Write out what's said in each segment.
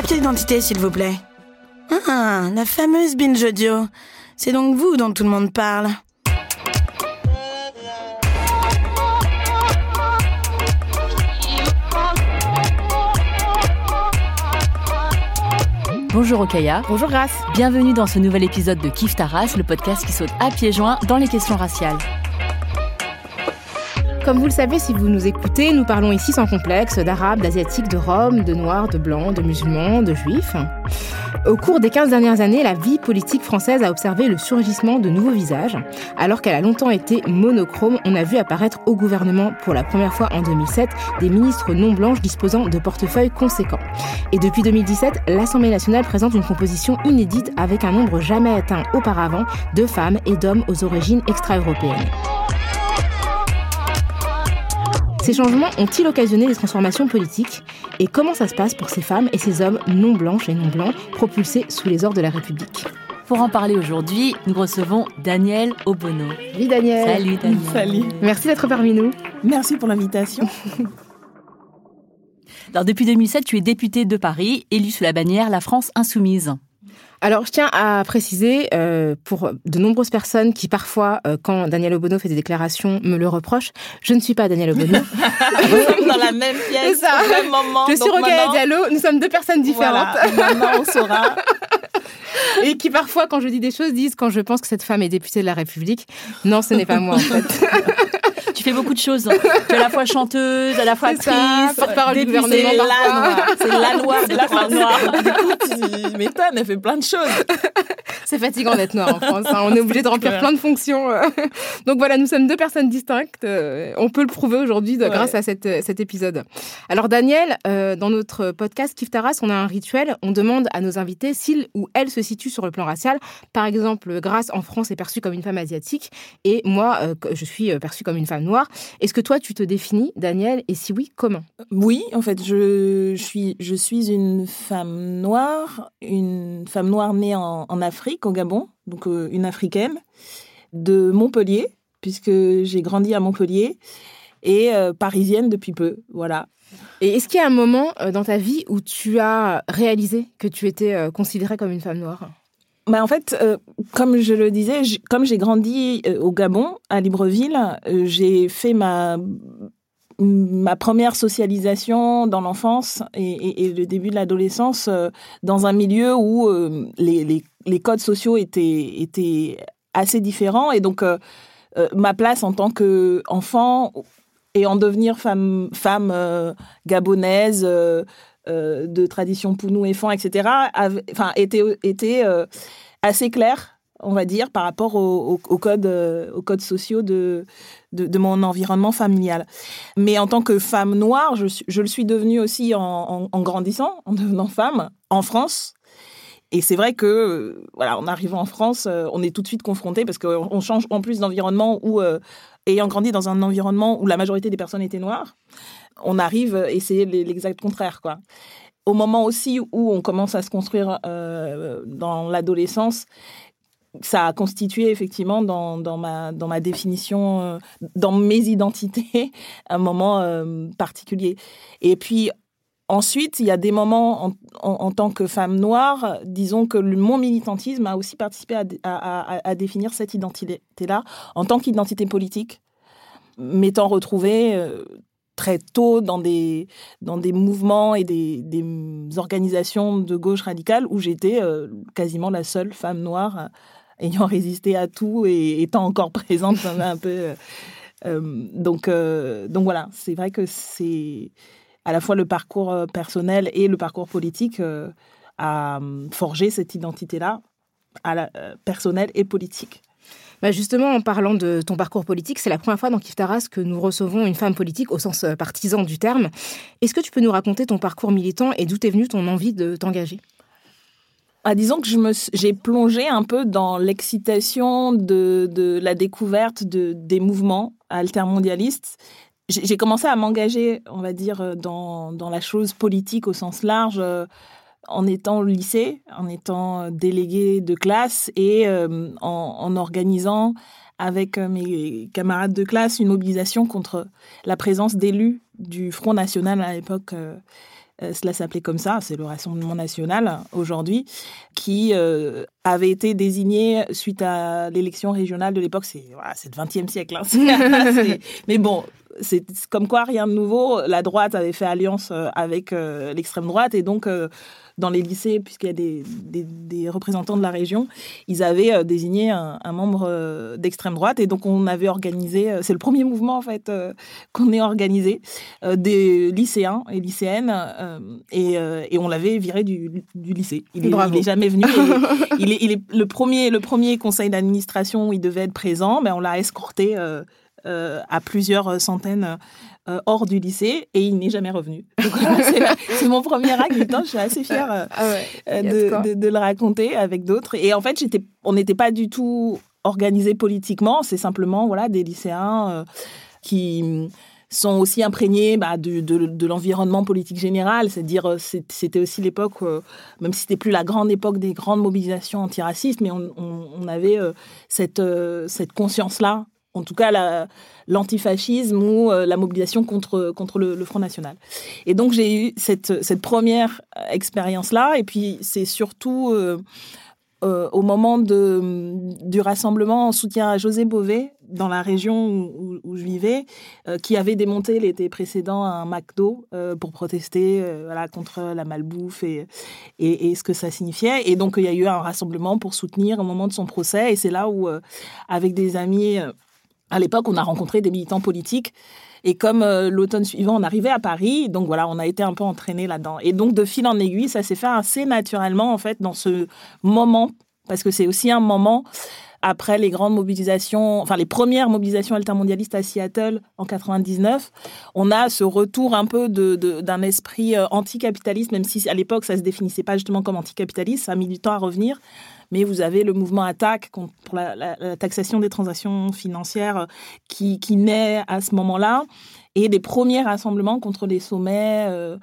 Papier d'identité, s'il vous plaît. Ah, la fameuse binge audio. C'est donc vous dont tout le monde parle. Bonjour Okaya. Bonjour Grace. Bienvenue dans ce nouvel épisode de Kif ta race, le podcast qui saute à pieds joints dans les questions raciales. Comme vous le savez, si vous nous écoutez, nous parlons ici sans complexe d'arabes, d'asiatiques, de roms, de noirs, de blancs, de musulmans, de juifs. Au cours des 15 dernières années, la vie politique française a observé le surgissement de nouveaux visages. Alors qu'elle a longtemps été monochrome, on a vu apparaître au gouvernement pour la première fois en 2007 des ministres non blanches disposant de portefeuilles conséquents. Et depuis 2017, l'Assemblée nationale présente une composition inédite avec un nombre jamais atteint auparavant de femmes et d'hommes aux origines extra-européennes. Ces changements ont-ils occasionné des transformations politiques Et comment ça se passe pour ces femmes et ces hommes non blanches et non blancs propulsés sous les ordres de la République? Pour en parler aujourd'hui, nous recevons Daniel Obono. Salut Daniel Salut Daniel. Salut. Merci d'être parmi nous. Merci pour l'invitation. Alors depuis 2007, tu es député de Paris, élu sous la bannière La France Insoumise. Alors, je tiens à préciser euh, pour de nombreuses personnes qui parfois, euh, quand Daniel Obono fait des déclarations, me le reprochent, je ne suis pas Daniel Obono. Nous sommes dans la même pièce, ça. au même moment. je suis maintenant- Diallo, nous sommes deux personnes différentes. Voilà, maintenant on saura. Et qui parfois, quand je dis des choses, disent quand je pense que cette femme est députée de la République. Non, ce n'est pas moi en fait. Tu fais beaucoup de choses. tu es à la fois chanteuse, à la fois actrice, porte-parole du gouvernement C'est la noire. C'est la noire de la la femme France. noire. Du coup, tu m'étonnes, elle fait plein de choses. C'est fatigant d'être noir en France. hein. On est obligé de remplir plein de fonctions. euh. Donc voilà, nous sommes deux personnes distinctes. euh, On peut le prouver aujourd'hui Ouais. grâce à cette, euh, cet épisode. Alors Daniel, euh, dans notre podcast Kif Taras, on a un rituel. On demande à nos invités s'ils ou elles se situent sur le plan racial. Par exemple, Grace en France est perçue comme une femme asiatique et moi, euh, je suis perçue comme une femme noire. Est-ce que toi, tu te définis, Daniel Et si oui, comment Oui, en fait, je, je suis, je suis une femme noire, une femme noire née en, en Afrique, au Gabon, donc euh, une africaine, de Montpellier, puisque j'ai grandi à Montpellier, et euh, parisienne depuis peu, voilà. Et est-ce qu'il y a un moment euh, dans ta vie où tu as réalisé que tu étais considérée comme une femme noire Bah, en fait, euh, comme je le disais, comme j'ai grandi euh, au Gabon, à Libreville, euh, j'ai fait ma, première socialisation dans l'enfance et, le début de l'adolescence dans un milieu où les, codes sociaux étaient, assez différents. Et donc, ma place en tant qu'enfant et en devenir femme, gabonaise, euh, de tradition pounou et fan, etc., enfin, était, était euh, assez claire, on va dire, par rapport au- au- aux codes, euh, aux codes sociaux de, de, mon environnement familial. Mais en tant que femme noire, je, je le suis devenue aussi en, grandissant, en devenant femme, en France. Et c'est vrai que, voilà, en arrivant en France, on est tout de suite confronté parce qu'on on change en plus d'environnement où, ayant grandi dans un environnement où la majorité des personnes étaient noires, on arrive et c'est l'exact contraire, quoi. Au moment aussi où on commence à se construire euh, dans l'adolescence, ça a constitué effectivement dans, ma, dans ma définition, euh, dans mes identités, un moment euh, particulier. Et puis ensuite, il y a des moments en, en, tant que femme noire, disons que le, mon militantisme a aussi participé à, à, à, à définir cette identité-là en tant qu'identité politique, m'étant retrouvée très tôt dans des, dans des mouvements et des, des organisations de gauche radicale où j'étais euh, quasiment la seule femme noire euh, ayant résisté à tout et étant encore présente un peu. euh, donc, donc voilà, c'est vrai que c'est à la fois le parcours personnel et le parcours politique à forger cette identité-là, personnelle et politique. Bah justement, en parlant de ton parcours politique, c'est la première fois dans Kif Taras que nous recevons une femme politique au sens euh, partisan du terme. Est-ce que tu peux nous raconter ton parcours militant et d'où est venue ton envie de t'engager? Ah, disons que je me, j'ai plongé un peu dans l'excitation de, la découverte de, des mouvements altermondialistes. J'ai commencé à m'engager, on va dire, dans, dans la chose politique au sens large euh, en étant au lycée, en étant délégué de classe et euh, en, organisant avec euh, mes camarades de classe une mobilisation contre la présence d'élus du Front National à l'époque. Euh, cela s'appelait comme ça, c'est le Rassemblement national aujourd'hui, qui euh, avait été désigné suite à l'élection régionale de l'époque. C'est le 20e siècle. Hein. mais bon, c'est comme quoi rien de nouveau. La droite avait fait alliance euh, avec l'extrême droite et donc dans les lycées, puisqu'il y a des, des, représentants de la région, ils avaient euh, désigné un, membre euh, d'extrême droite. Et donc, on avait organisé, euh, c'est le premier mouvement, en fait, qu'on ait organisé, des lycéens et lycéennes. Et, et, on l'avait viré du, du lycée. Il est, jamais venu. il, est, il est le premier, le premier conseil d'administration où il devait être présent, mais on l'a escorté à plusieurs centaines euh, hors du lycée et il n'est jamais revenu. c'est mon premier acte. je suis assez fière euh, ah euh, de, de, le raconter avec d'autres. Et en fait, on n'était pas du tout organisé politiquement. C'est simplement voilà des lycéens qui sont aussi imprégnés bah, de, de, l'environnement politique général. C'est-à-dire, c'était aussi l'époque, même si c'était plus la grande époque des grandes mobilisations antiracistes, mais on, on avait cette, cette conscience-là en tout cas l'antifascisme ou euh, la mobilisation contre, contre le, Front National. Et donc j'ai eu cette, cette première expérience-là, et puis c'est surtout euh, euh, au moment de, du rassemblement en soutien à José Bové, dans la région où, je vivais, qui avait démonté l'été précédent un McDo pour protester contre la malbouffe et, et, et, ce que ça signifiait. Et donc il y a eu un rassemblement pour soutenir au moment de son procès, et c'est là où, avec des amis à l'époque, on a rencontré des militants politiques. Et comme euh, l'automne suivant, on arrivait à Paris, donc voilà, on a été un peu entraîné là-dedans. Et donc, de fil en aiguille, ça s'est fait assez naturellement, en fait, dans ce moment, parce que c'est aussi un moment après les grandes mobilisations, enfin les premières mobilisations altermondialistes à Seattle en 99, on a ce retour un peu d'un de, esprit euh, anticapitaliste, même si à l'époque ça se définissait pas justement comme anticapitaliste, ça a mis du temps à revenir mais vous avez le mouvement attaque pour la, taxation des transactions financières euh, qui, qui naît à ce moment-là, et des premiers rassemblements contre les sommets. Euh,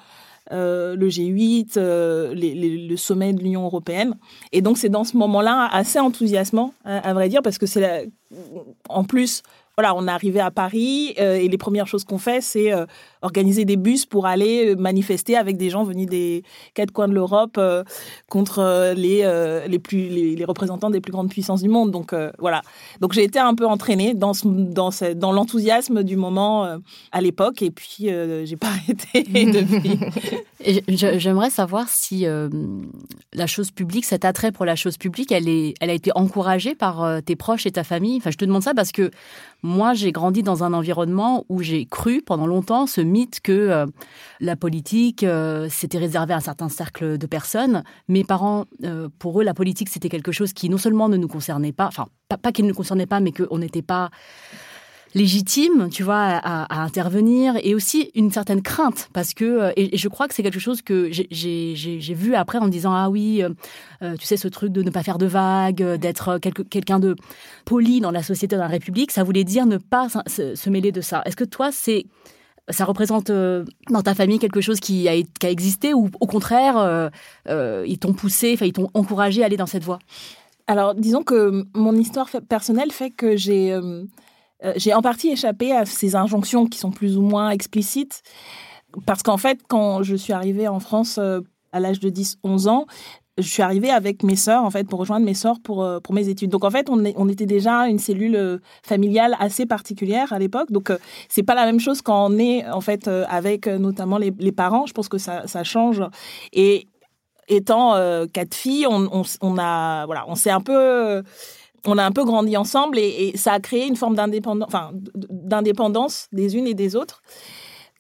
euh, le G8, le sommet de l'Union européenne. Et donc c'est dans ce moment-là assez enthousiasmant, à, vrai dire, parce que c'est en plus voilà, on est arrivé à Paris et les premières choses qu'on fait, c'est organiser des bus pour aller euh, manifester avec des gens venus des quatre coins de l'Europe contre les les plus les, représentants des plus grandes puissances du monde. Donc voilà. Donc j'ai été un peu entraînée dans dans dans l'enthousiasme du moment à l'époque et puis j'ai pas arrêté depuis. J'aimerais savoir si la chose publique, cet attrait pour la chose publique, elle est elle a été encouragée par tes proches et ta famille? Enfin, je te demande ça parce que moi, j'ai grandi dans un environnement où j'ai cru pendant longtemps ce que euh, la politique, euh, c'était réservé à un certain cercle de personnes. Mes parents, euh, pour eux, la politique, c'était quelque chose qui non seulement ne nous concernait pas, enfin, pas, pas qu'il ne nous concernait pas, mais qu'on n'était pas légitime, tu vois, à, intervenir et aussi une certaine crainte parce que euh, et, je crois que c'est quelque chose que j'ai vu après en me disant ah oui, euh, euh, tu sais ce truc de ne pas faire de vagues, d'être quelqu'un de poli dans la société, dans la République, ça voulait dire ne pas se, mêler de ça. Est-ce que toi c'est ça représente dans ta famille quelque chose qui a, existé ou au contraire ils t'ont poussé, enfin ils t'ont encouragé à aller dans cette voie? Alors disons que mon histoire personnelle fait que j'ai euh, j'ai en partie échappé à ces injonctions qui sont plus ou moins explicites. Parce qu'en fait, quand je suis arrivée en France euh, à l'âge de 10-11 ans, je suis arrivée avec mes sœurs, en fait, pour rejoindre mes sœurs pour, euh, pour mes études. Donc, en fait, on, on était déjà une cellule familiale assez particulière à l'époque. Donc, c'est pas la même chose quand on est, en fait, avec notamment les, parents. Je pense que ça, ça change. Et étant quatre filles, on, on, a, voilà, on s'est un peu on a un peu grandi ensemble et, ça a créé une forme d'indépendance, enfin, d'indépendance des unes et des autres.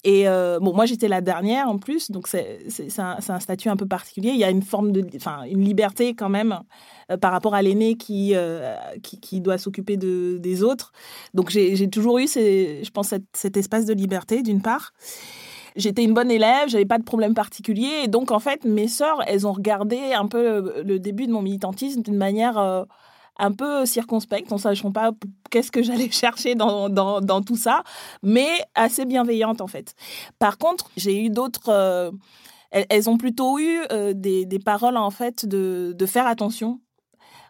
Et euh, bon, moi j'étais la dernière en plus, donc c'est un, un, statut un peu particulier. Il y a une forme de, enfin, une liberté quand même euh, par rapport à l'aîné qui, euh, qui, qui doit s'occuper de, des autres. Donc j'ai toujours eu, je pense, cet, cet espace de liberté d'une part. J'étais une bonne élève, j'avais pas de problème particulier, et donc en fait mes sœurs, elles ont regardé un peu le, début de mon militantisme d'une manière un peu circonspecte, en sachant pas qu'est-ce que j'allais chercher dans, dans, tout ça, mais assez bienveillante en fait. Par contre, j'ai eu d'autres... Euh, elles, ont plutôt eu euh, des, des, paroles en fait de, de, faire attention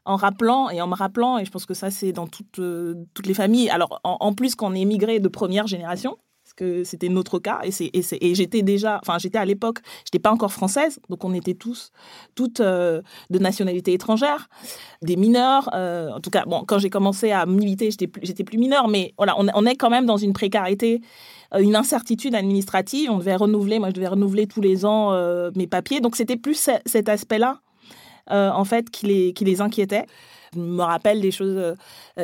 en rappelant et en me rappelant, et je pense que ça c'est dans toutes, euh, les familles, alors en, en plus qu'on est émigré de première génération, que c'était notre cas. Et, c'est, et, j'étais déjà, enfin, j'étais à l'époque, j'étais pas encore française, donc on était tous, toutes euh, de nationalité étrangère, des mineurs. Euh, en tout cas, bon, quand j'ai commencé à militer, j'étais plus, j'étais plus mineure, mais voilà, on, on, est quand même dans une précarité, euh, une incertitude administrative. On devait renouveler, moi, je devais renouveler tous les ans mes papiers. Donc, c'était plus cet aspect-là, en fait, qui les, qui les inquiétait. Je me rappelle des choses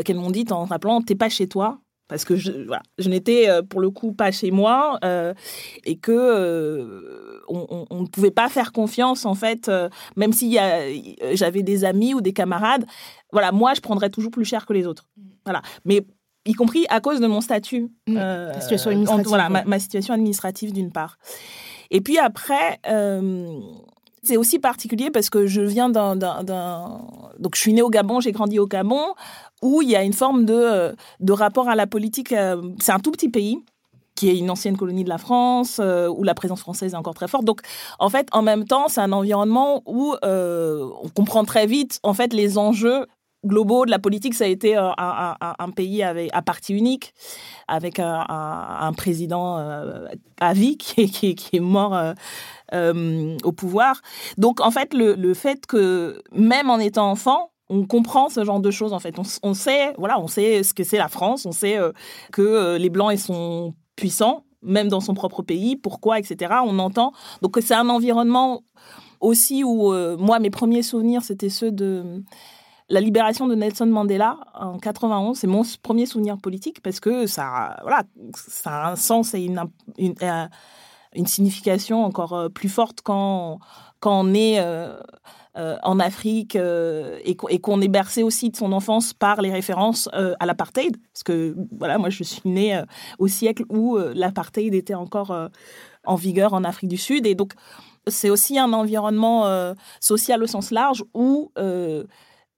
qu'elles m'ont dites en rappelant, t'es pas chez toi parce que je, voilà, je n'étais euh, pour le coup pas chez moi euh, et que euh, on, ne pouvait pas faire confiance en fait, même si j'avais des amis ou des camarades. Voilà, moi je prendrais toujours plus cher que les autres. Voilà, mais y compris à cause de mon statut, situation administrative, voilà, ma, situation administrative d'une part. Et puis après, c'est aussi particulier parce que je viens d'un, donc je suis née au Gabon, j'ai grandi au Gabon, où il y a une forme de, euh, de rapport à la politique. Euh, c'est un tout petit pays qui est une ancienne colonie de la France, euh, où la présence française est encore très forte. Donc, en fait, en même temps, c'est un environnement où on comprend très vite, en fait, les enjeux globaux de la politique. Ça a été un, pays avec, à parti unique, avec un, président à vie qui est mort euh, au pouvoir. Donc en fait, le, le, fait que même en étant enfant, on comprend ce genre de choses en fait. On, on sait, voilà, on sait ce que c'est la France, on sait euh, que euh, les blancs ils sont puissants, même dans son propre pays, pourquoi, etc. On entend. Donc c'est un environnement aussi où moi mes premiers souvenirs c'était ceux de la libération de Nelson Mandela en 91, c'est mon premier souvenir politique parce que ça, voilà, ça a un sens et une, signification encore euh, plus forte quand, quand on est euh, euh, en Afrique et, qu'on est bercé aussi de son enfance par les références à l'apartheid. Parce que voilà, moi je suis née au siècle où l'apartheid était encore en vigueur en Afrique du Sud. Et donc c'est aussi un environnement social au sens large où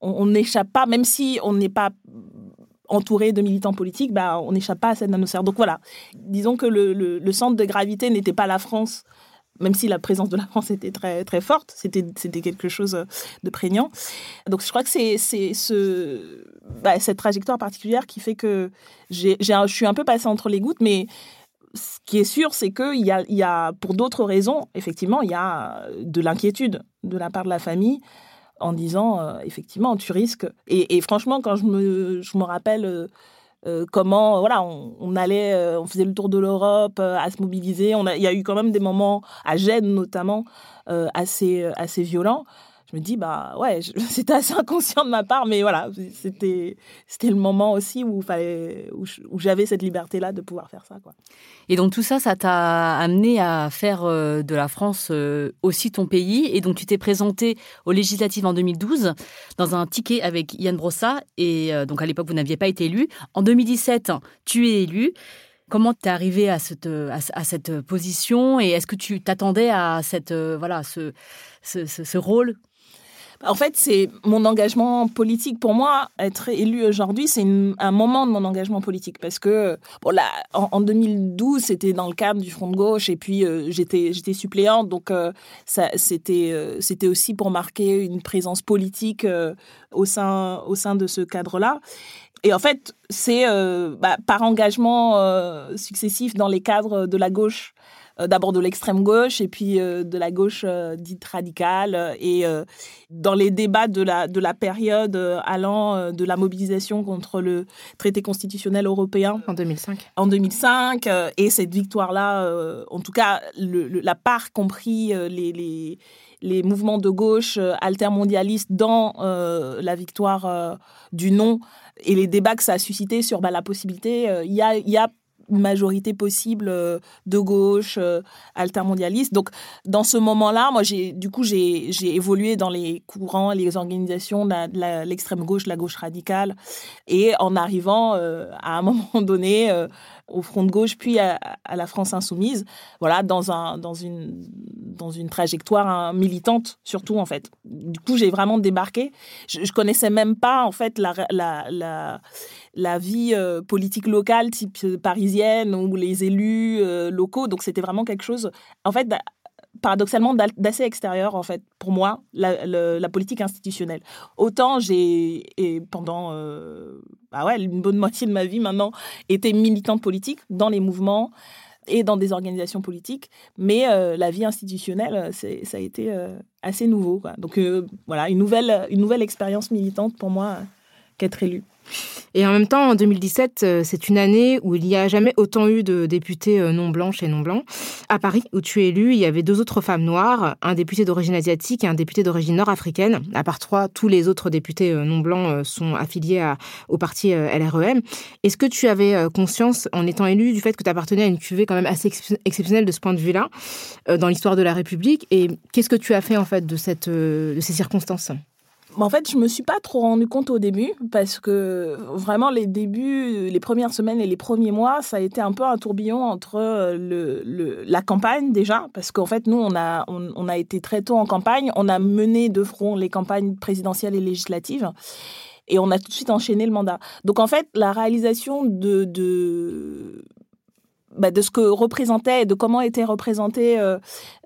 on n'échappe pas, même si on n'est pas entouré de militants politiques, bah, on n'échappe pas à cette nanosphère. Donc voilà, disons que le, centre de gravité n'était pas la France, même si la présence de la France était très, très forte, c'était, quelque chose de prégnant. Donc je crois que c'est, ce, bah, cette trajectoire particulière qui fait que j'ai, j'ai, je suis un peu passée entre les gouttes, mais ce qui est sûr, c'est qu'il y a, y a, pour d'autres raisons, effectivement, il y a de l'inquiétude de la part de la famille en disant euh, effectivement tu risques. Et, franchement quand je me je me rappelle euh, euh, comment voilà on, allait on faisait le tour de l'Europe à se mobiliser. On a, il y a eu quand même des moments à Gênes notamment assez assez violents je me dis bah ouais c'était assez inconscient de ma part mais voilà c'était le moment aussi où où, j'avais cette liberté là de pouvoir faire ça quoi. Et donc tout ça ça t'a amené à faire euh, de la France euh, aussi ton pays. Et donc tu t'es présenté aux législatives en 2012 dans un ticket avec Yann Brossa. Et euh, donc à l'époque vous n'aviez pas été élu. En 2017 tu es élu. Comment tu es arrivé à cette, à, cette position? Et est-ce que tu t'attendais à cette, voilà, ce, ce, rôle en fait, c'est mon engagement politique. Pour moi, être élu aujourd'hui, c'est un moment de mon engagement politique parce que bon là, en, 2012, c'était dans le cadre du Front de gauche et puis euh, j'étais suppléante, donc euh, euh, c'était aussi pour marquer une présence politique au sein au sein de ce cadre-là. Et en fait, c'est bah, par engagement successif dans les cadres de la gauche d'abord de l'extrême gauche et puis euh, de la gauche euh, dite radicale. Et dans les débats de la, de la période allant de la mobilisation contre le traité constitutionnel européen. En 2005. En 2005. et cette victoire-là, en tout cas, la part compris les, les les mouvements de gauche altermondialistes dans la victoire du non et les débats que ça a suscité sur bah, la possibilité. Il y, a, y a majorité possible euh, de gauche, euh, altermondialiste. Donc, dans ce moment-là, moi, j'ai, du coup, j'ai, j'ai évolué dans les courants, les organisations de l'extrême gauche, la gauche radicale. Et en arrivant euh, à un moment donné au Front de gauche, puis à, la France insoumise, voilà, dans, un, dans, une, dans une trajectoire hein, militante, surtout, en fait. Du coup, j'ai vraiment débarqué. Je, je connaissais même pas, en fait, la, la, la la vie euh, politique locale, type euh, parisienne, ou les élus euh, locaux. Donc c'était vraiment quelque chose, en fait, paradoxalement, d'assez extérieur, en fait, pour moi, la, politique institutionnelle. Autant j'ai, pendant bah ouais, une bonne moitié de ma vie maintenant, été militante politique dans les mouvements et dans des organisations politiques, mais la vie institutionnelle, ça a été assez nouveau. Donc voilà, une nouvelle, une nouvelle expérience militante pour moi qu'être élu. Et en même temps, en 2017, euh, c'est une année où il n'y a jamais autant eu de députés euh, non blanches et non blancs. À Paris, où tu es élu, il y avait deux autres femmes noires, un député d'origine asiatique et un député d'origine nord-africaine. À part trois, tous les autres députés euh, non blancs sont affiliés au parti LREM. Est-ce que tu avais conscience, en étant élu, du fait que tu appartenais à une cuvée quand même assez exceptionnelle de ce point de vue-là, dans l'histoire de la République? Et qu'est-ce que tu as fait en fait de, cette, de ces circonstances? En fait, je me suis pas trop rendu compte au début parce que vraiment les débuts, les premières semaines et les premiers mois, ça a été un peu un tourbillon entre euh, le, la campagne déjà. Parce qu'en fait nous on a on, a été très tôt en campagne, on a mené de front les campagnes présidentielles et législatives. Et on a tout de suite enchaîné le mandat. Donc en fait, la réalisation de, de bah, de ce que représentait et de comment était représentée euh,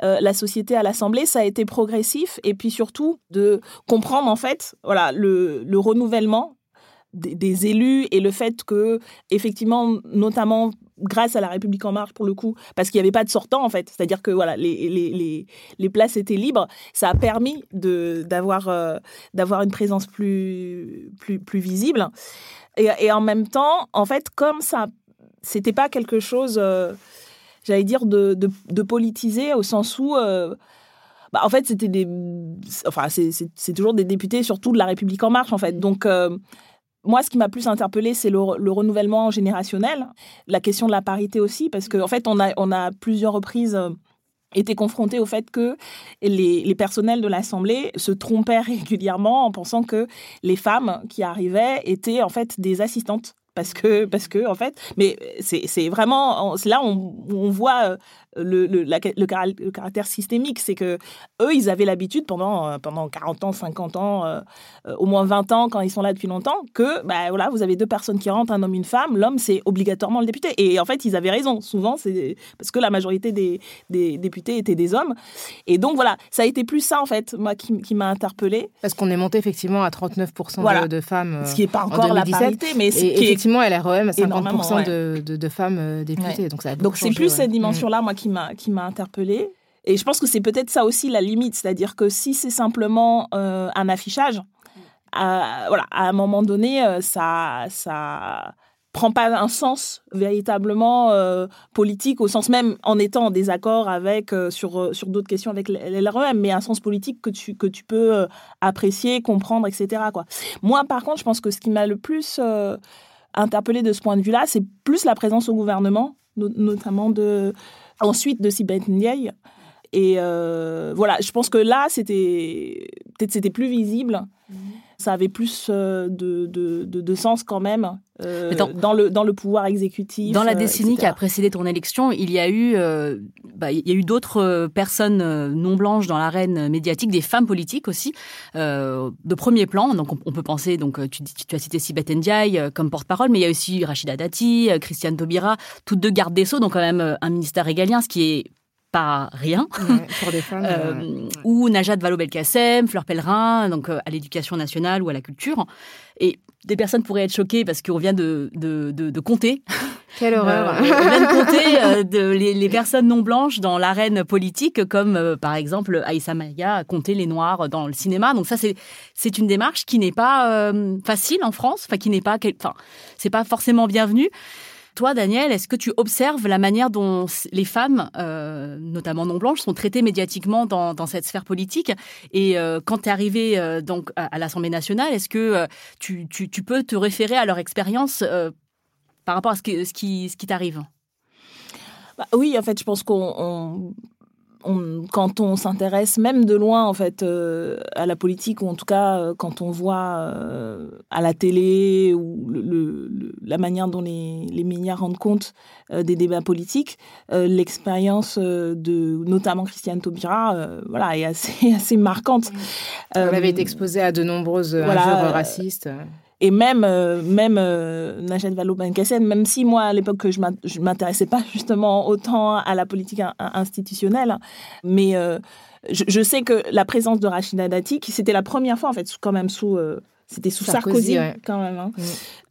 euh, la société à l'Assemblée, ça a été progressif. Et puis surtout de comprendre en fait voilà le, le renouvellement des, élus et le fait que effectivement notamment grâce à la République en marche pour le coup parce qu'il n'y avait pas de sortant en fait. C'est-à-dire que voilà les, les, les, les, places étaient libres. Ça a permis d'avoir euh, une présence plus plus plus visible. Et, en même temps en fait comme ça c'était pas quelque chose, euh, j'allais dire, de, de, politisé au sens où. Euh, bah, en fait, c'était des. Enfin, c'est toujours des députés, surtout de la République En Marche, en fait. Donc. Euh, moi, ce qui m'a plus interpellé, c'est le, renouvellement générationnel, la question de la parité aussi, parce qu'en en fait, on a, on a plusieurs reprises été confronté au fait que les, les personnels de l'Assemblée se trompaient régulièrement en pensant que les femmes qui arrivaient étaient en fait des assistantes parce que parce que en fait mais c'est vraiment là on, on voit le, le, le, caractère systémique, c'est que eux, ils avaient l'habitude pendant, euh, pendant 40 ans, 50 ans, euh, euh, au moins 20 ans, quand ils sont là depuis longtemps, que bah, voilà, vous avez deux personnes qui rentrent, un homme, une femme, l'homme, c'est obligatoirement le député. Et en fait, ils avaient raison. Souvent, c'est parce que la majorité des, des, députés étaient des hommes. Et donc, voilà, ça a été plus ça, en fait, moi, qui, qui m'a interpellée. Parce qu'on est monté effectivement à 39% de, femmes. Ce qui n'est pas encore la parité, mais ce qui effectivement, LREM, à 50% de, de, de, femmes députées. Donc, donc c'est plus cette dimension-là, moi, qui m'a qui m'a interpellée. Et je pense que c'est peut-être ça aussi la limite, c'est-à-dire que si c'est simplement euh, un affichage, à, voilà, à un moment donné, euh, ça, ça prend pas un sens véritablement euh, politique au sens même en étant en désaccord avec sur sur d'autres questions avec l'LREM, mais un sens politique que tu que tu peux apprécier, comprendre, etc. Quoi. Moi, par contre, je pense que ce qui m'a le plus interpellé de ce point de vue-là, c'est plus la présence au gouvernement, notamment de ensuite de Sibeth Ndiaye. Et euh, voilà, je pense que là, c'était peut-être c'était plus visible. Mhm. Ça avait plus euh, de, de, de, sens quand même euh, dans, le, dans le pouvoir exécutif. Dans la décennie qui a précédé ton élection, il y a eu, bah, il y a eu d'autres personnes non blanches dans l'arène médiatique, des femmes politiques aussi, de premier plan. Donc on, peut penser, donc tu, tu as cité Sibeth Ndiaye comme porte-parole, mais il y a aussi Rachida Dati, Christiane Taubira, toutes deux gardes des Sceaux, donc quand même un ministère régalien, ce qui est pas rien. pour des femmes. Euh, ou Najat Vallaud-Belkacem, Fleur Pellerin, donc euh, à l'éducation nationale ou à la culture. Et des personnes pourraient être choquées parce qu'on vient de, de, de, compter. Quelle horreur On vient de compter de, les, les, personnes non blanches dans l'arène politique, comme par exemple Aïssa Maya a compté les Noirs dans le cinéma. Donc ça, c'est c'est une démarche qui n'est pas facile en France, enfin qui n'est pas, enfin c'est pas forcément bienvenu. Toi, Daniel, est-ce que tu observes la manière dont les femmes, euh, notamment non blanches, sont traitées médiatiquement dans, cette sphère politique? Et euh, quand tu es arrivé euh, donc à, l'Assemblée nationale, est-ce que tu, peux te référer à leur expérience par rapport à ce, qui t'arrive? Bah oui, en fait, je pense qu'on quand on s'intéresse même de loin en fait euh, à la politique ou en tout cas euh, quand on voit euh, à la télé ou le, la manière dont les, les médias rendent compte des débats politiques, l'expérience de notamment Christiane Taubira, voilà, est assez assez marquante. Elle avait été exposée à de nombreuses voilà, racistes et même euh, même euh, Najat Vallaud-Belkacem même si moi à l'époque je je m'intéressais pas justement autant à la politique institutionnelle mais euh, je, je, sais que la présence de Rachida Dati c'était la première fois en fait quand même sous euh, c'était sous Sarkozy, quand même. Hein. Mm.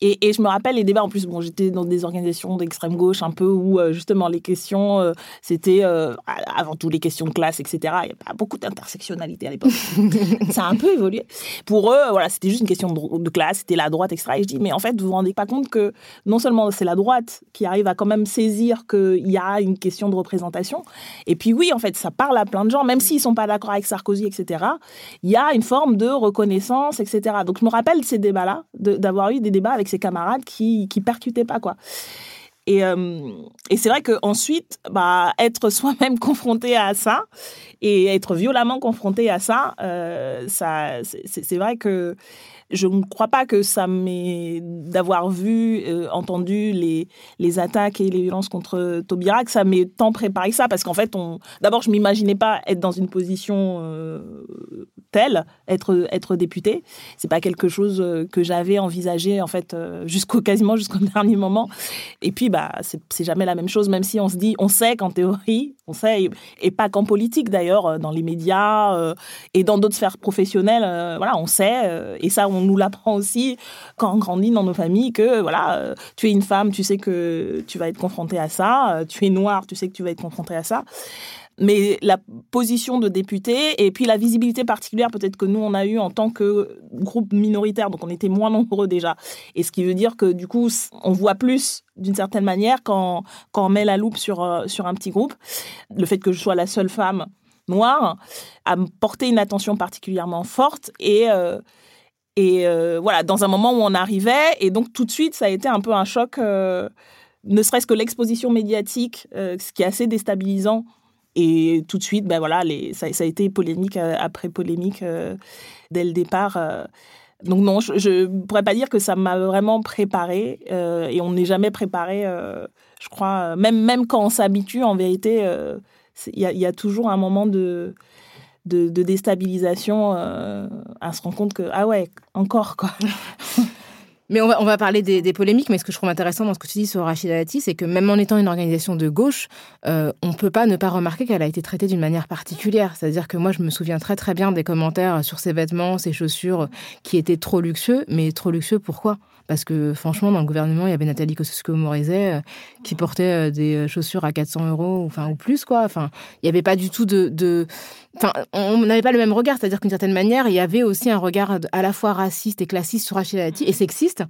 Et, et, je me rappelle les débats. En plus, bon, j'étais dans des organisations d'extrême gauche un peu où euh, justement les questions, euh, c'était euh, avant tout les questions de classe, etc. Il n'y a pas beaucoup d'intersectionnalité à l'époque. ça a un peu évolué. Pour eux, voilà, c'était juste une question de, classe, c'était la droite, etc. Et je dis, mais en fait, vous vous rendez pas compte que non seulement c'est la droite qui arrive à quand même saisir qu'il y a une question de représentation, et puis oui, en fait, ça parle à plein de gens, même s'ils sont pas d'accord avec Sarkozy, etc. Il y a une forme de reconnaissance, etc. Donc me rappelle ces débats-là, d'avoir eu des débats avec ses camarades qui, qui percutaient pas, quoi. Et, euh, et c'est vrai qu'ensuite, bah, être soi-même confronté à ça et être violemment confronté à ça, euh, ça c'est vrai que je ne crois pas que ça m'est d'avoir vu, euh, entendu les, les attaques et les violences contre Taubira, que ça m'est tant préparé ça, parce qu'en fait, d'abord, je m'imaginais pas être dans une position telle, être, être député. C'est pas quelque chose que j'avais envisagé, en fait, jusqu'au, quasiment jusqu'au dernier moment. Et puis, bah, c'est, c'est jamais la même chose, même si on se dit, on sait qu'en théorie, on sait, et pas qu'en politique d'ailleurs, dans les médias et dans d'autres sphères professionnelles, voilà, on sait, et ça, on nous l'apprend aussi quand on grandit dans nos familles que voilà, euh, tu es une femme, tu sais que tu vas être confrontée à ça, euh, tu es noire, tu sais que tu vas être confrontée à ça. Mais la position de député et puis la visibilité particulière peut-être que nous on a eu en tant que groupe minoritaire, donc on était moins nombreux déjà. Et ce qui veut dire que du coup on voit plus d'une certaine manière quand, quand on met la loupe sur, euh, sur un petit groupe. Le fait que je sois la seule femme noire a porté une attention particulièrement forte et et euh, voilà, dans un moment où on arrivait, et donc tout de suite, ça a été un peu un choc, euh, ne serait-ce que l'exposition médiatique, euh, ce qui est assez déstabilisant. Et tout de suite, ben voilà, les, ça, ça a été polémique après polémique dès le départ. donc non, je ne pourrais pas dire que ça m'a vraiment préparé, et on n'est jamais préparé, je crois, même, même quand on s'habitue, en vérité, il y, a toujours un moment de de, déstabilisation euh, à se rendre compte que, ah ouais, encore quoi. Mais on va, parler des, polémiques, mais ce que je trouve intéressant dans ce que tu dis sur Rachida Dati, c'est que même en étant une organisation de gauche, euh, on ne peut pas ne pas remarquer qu'elle a été traitée d'une manière particulière. C'est-à-dire que moi, je me souviens très très bien des commentaires sur ses vêtements, ses chaussures, qui étaient trop luxueux. Mais trop luxueux, pourquoi? Parce que franchement, dans le gouvernement, il y avait Nathalie Kosciusko-Morizet euh, qui portait des chaussures à 400 euros, enfin, ou plus, quoi. Enfin, il n'y avait pas du tout de Enfin, on n'avait pas le même regard, c'est-à-dire qu'une certaine manière, il y avait aussi un regard à la fois raciste et classiste sur Rachida Dati et sexiste,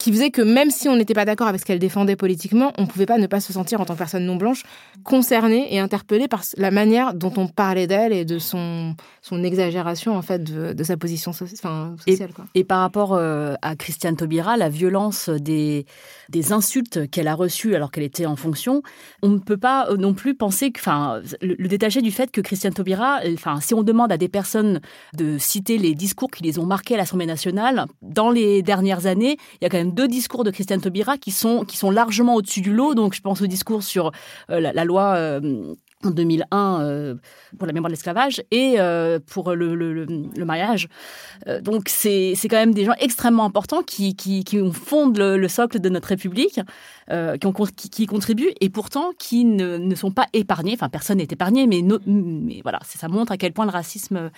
qui faisait que même si on n'était pas d'accord avec ce qu'elle défendait politiquement, on ne pouvait pas ne pas se sentir en tant que personne non blanche concernée et interpellée par la manière dont on parlait d'elle et de son son exagération en fait de, sa position sociale. Et, par rapport euh, à Christiane Taubira, la violence des des insultes qu'elle a reçues alors qu'elle était en fonction, on ne peut pas euh, non plus penser que, enfin, le, le détacher du fait que Christiane Taubira enfin, si on demande à des personnes de citer les discours qui les ont marqués à l'Assemblée nationale, dans les dernières années, il y a quand même deux discours de Christiane Taubira qui sont, largement au-dessus du lot. Donc, je pense au discours sur euh, la, loi euh, en 2001 euh, pour la mémoire de l'esclavage et euh, pour le, le, le, mariage. Euh, donc c'est quand même des gens extrêmement importants qui, qui, qui fondent le, socle de notre République, qui, ont, qui, qui, contribuent et pourtant qui ne, ne sont pas épargnés. Enfin, personne n'est épargné, mais, mais voilà, ça montre à quel point le racisme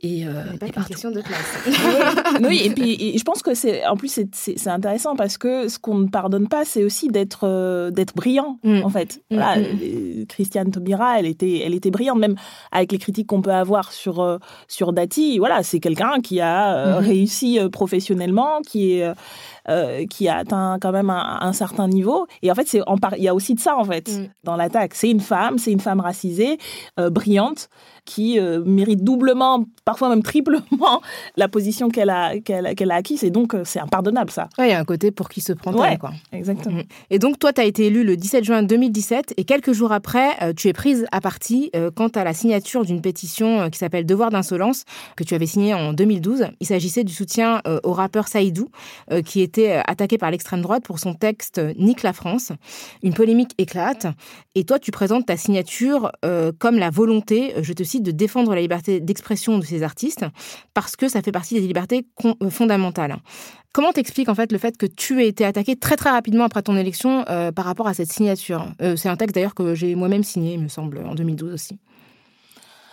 et, euh, pas une question de oui, et puis je pense que c'est en plus c'est intéressant parce que ce qu'on ne pardonne pas, c'est aussi d'être euh, d'être brillant mm. en fait. Mm, voilà, mm. Euh, Christiane Taubira, elle était elle était brillante même avec les critiques qu'on peut avoir sur euh, sur Dati. Voilà, c'est quelqu'un qui a mm-hmm. réussi professionnellement, qui est euh, qui a atteint quand même un, un, certain niveau. Et en fait, c'est il y a aussi de ça en fait dans l'attaque. C'est une femme, c'est une femme racisée, euh, brillante, qui euh, mérite doublement parfois même triplement la position qu'elle a, qu'elle, qu'elle a acquise. Et donc, c'est impardonnable, ça. il y a un côté pour qui se prend ouais, quoi. Exactement. Mm. Et donc, toi, tu as été élue le 17 juin 2017 et quelques jours après, tu es prise à partie quant à la signature d'une pétition qui s'appelle Devoir d'insolence que tu avais signée en 2012. Il s'agissait du soutien au rappeur Saïdou qui était attaqué par l'extrême droite pour son texte Nique la France. Une polémique éclate et toi, tu présentes ta signature comme la volonté, je te cite, de défendre la liberté d'expression de artistes parce que ça fait partie des libertés euh, fondamentales. Comment t'expliques en fait le fait que tu aies été attaqué très très rapidement après ton élection euh, par rapport à cette signature? Euh, C'est un texte d'ailleurs que j'ai moi-même signé, il me semble, en 2012 aussi.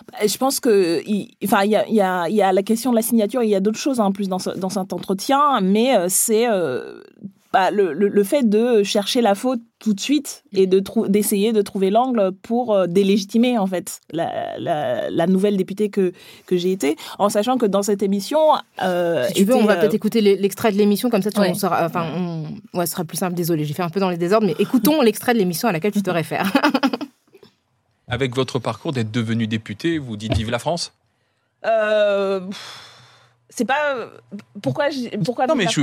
Bah, je pense que, enfin, il y a, la question de la signature, il y a d'autres choses en plus dans, dans cet entretien, mais c'est bah, le, le, fait de chercher la faute tout de suite et de d'essayer de trouver l'angle pour euh, délégitimer en fait la, la, la nouvelle députée que que j'ai été en sachant que dans cette émission euh, si tu veux on va peut-être euh, écouter l'extrait de l'émission comme ça tu ouais. on sera enfin on, ouais, ce sera plus simple désolé j'ai fait un peu dans les désordres mais écoutons l'extrait de l'émission à laquelle tu te réfères avec votre parcours d'être devenu député vous dites vive la France? Euh c'est pas pourquoi pourquoi non mais je,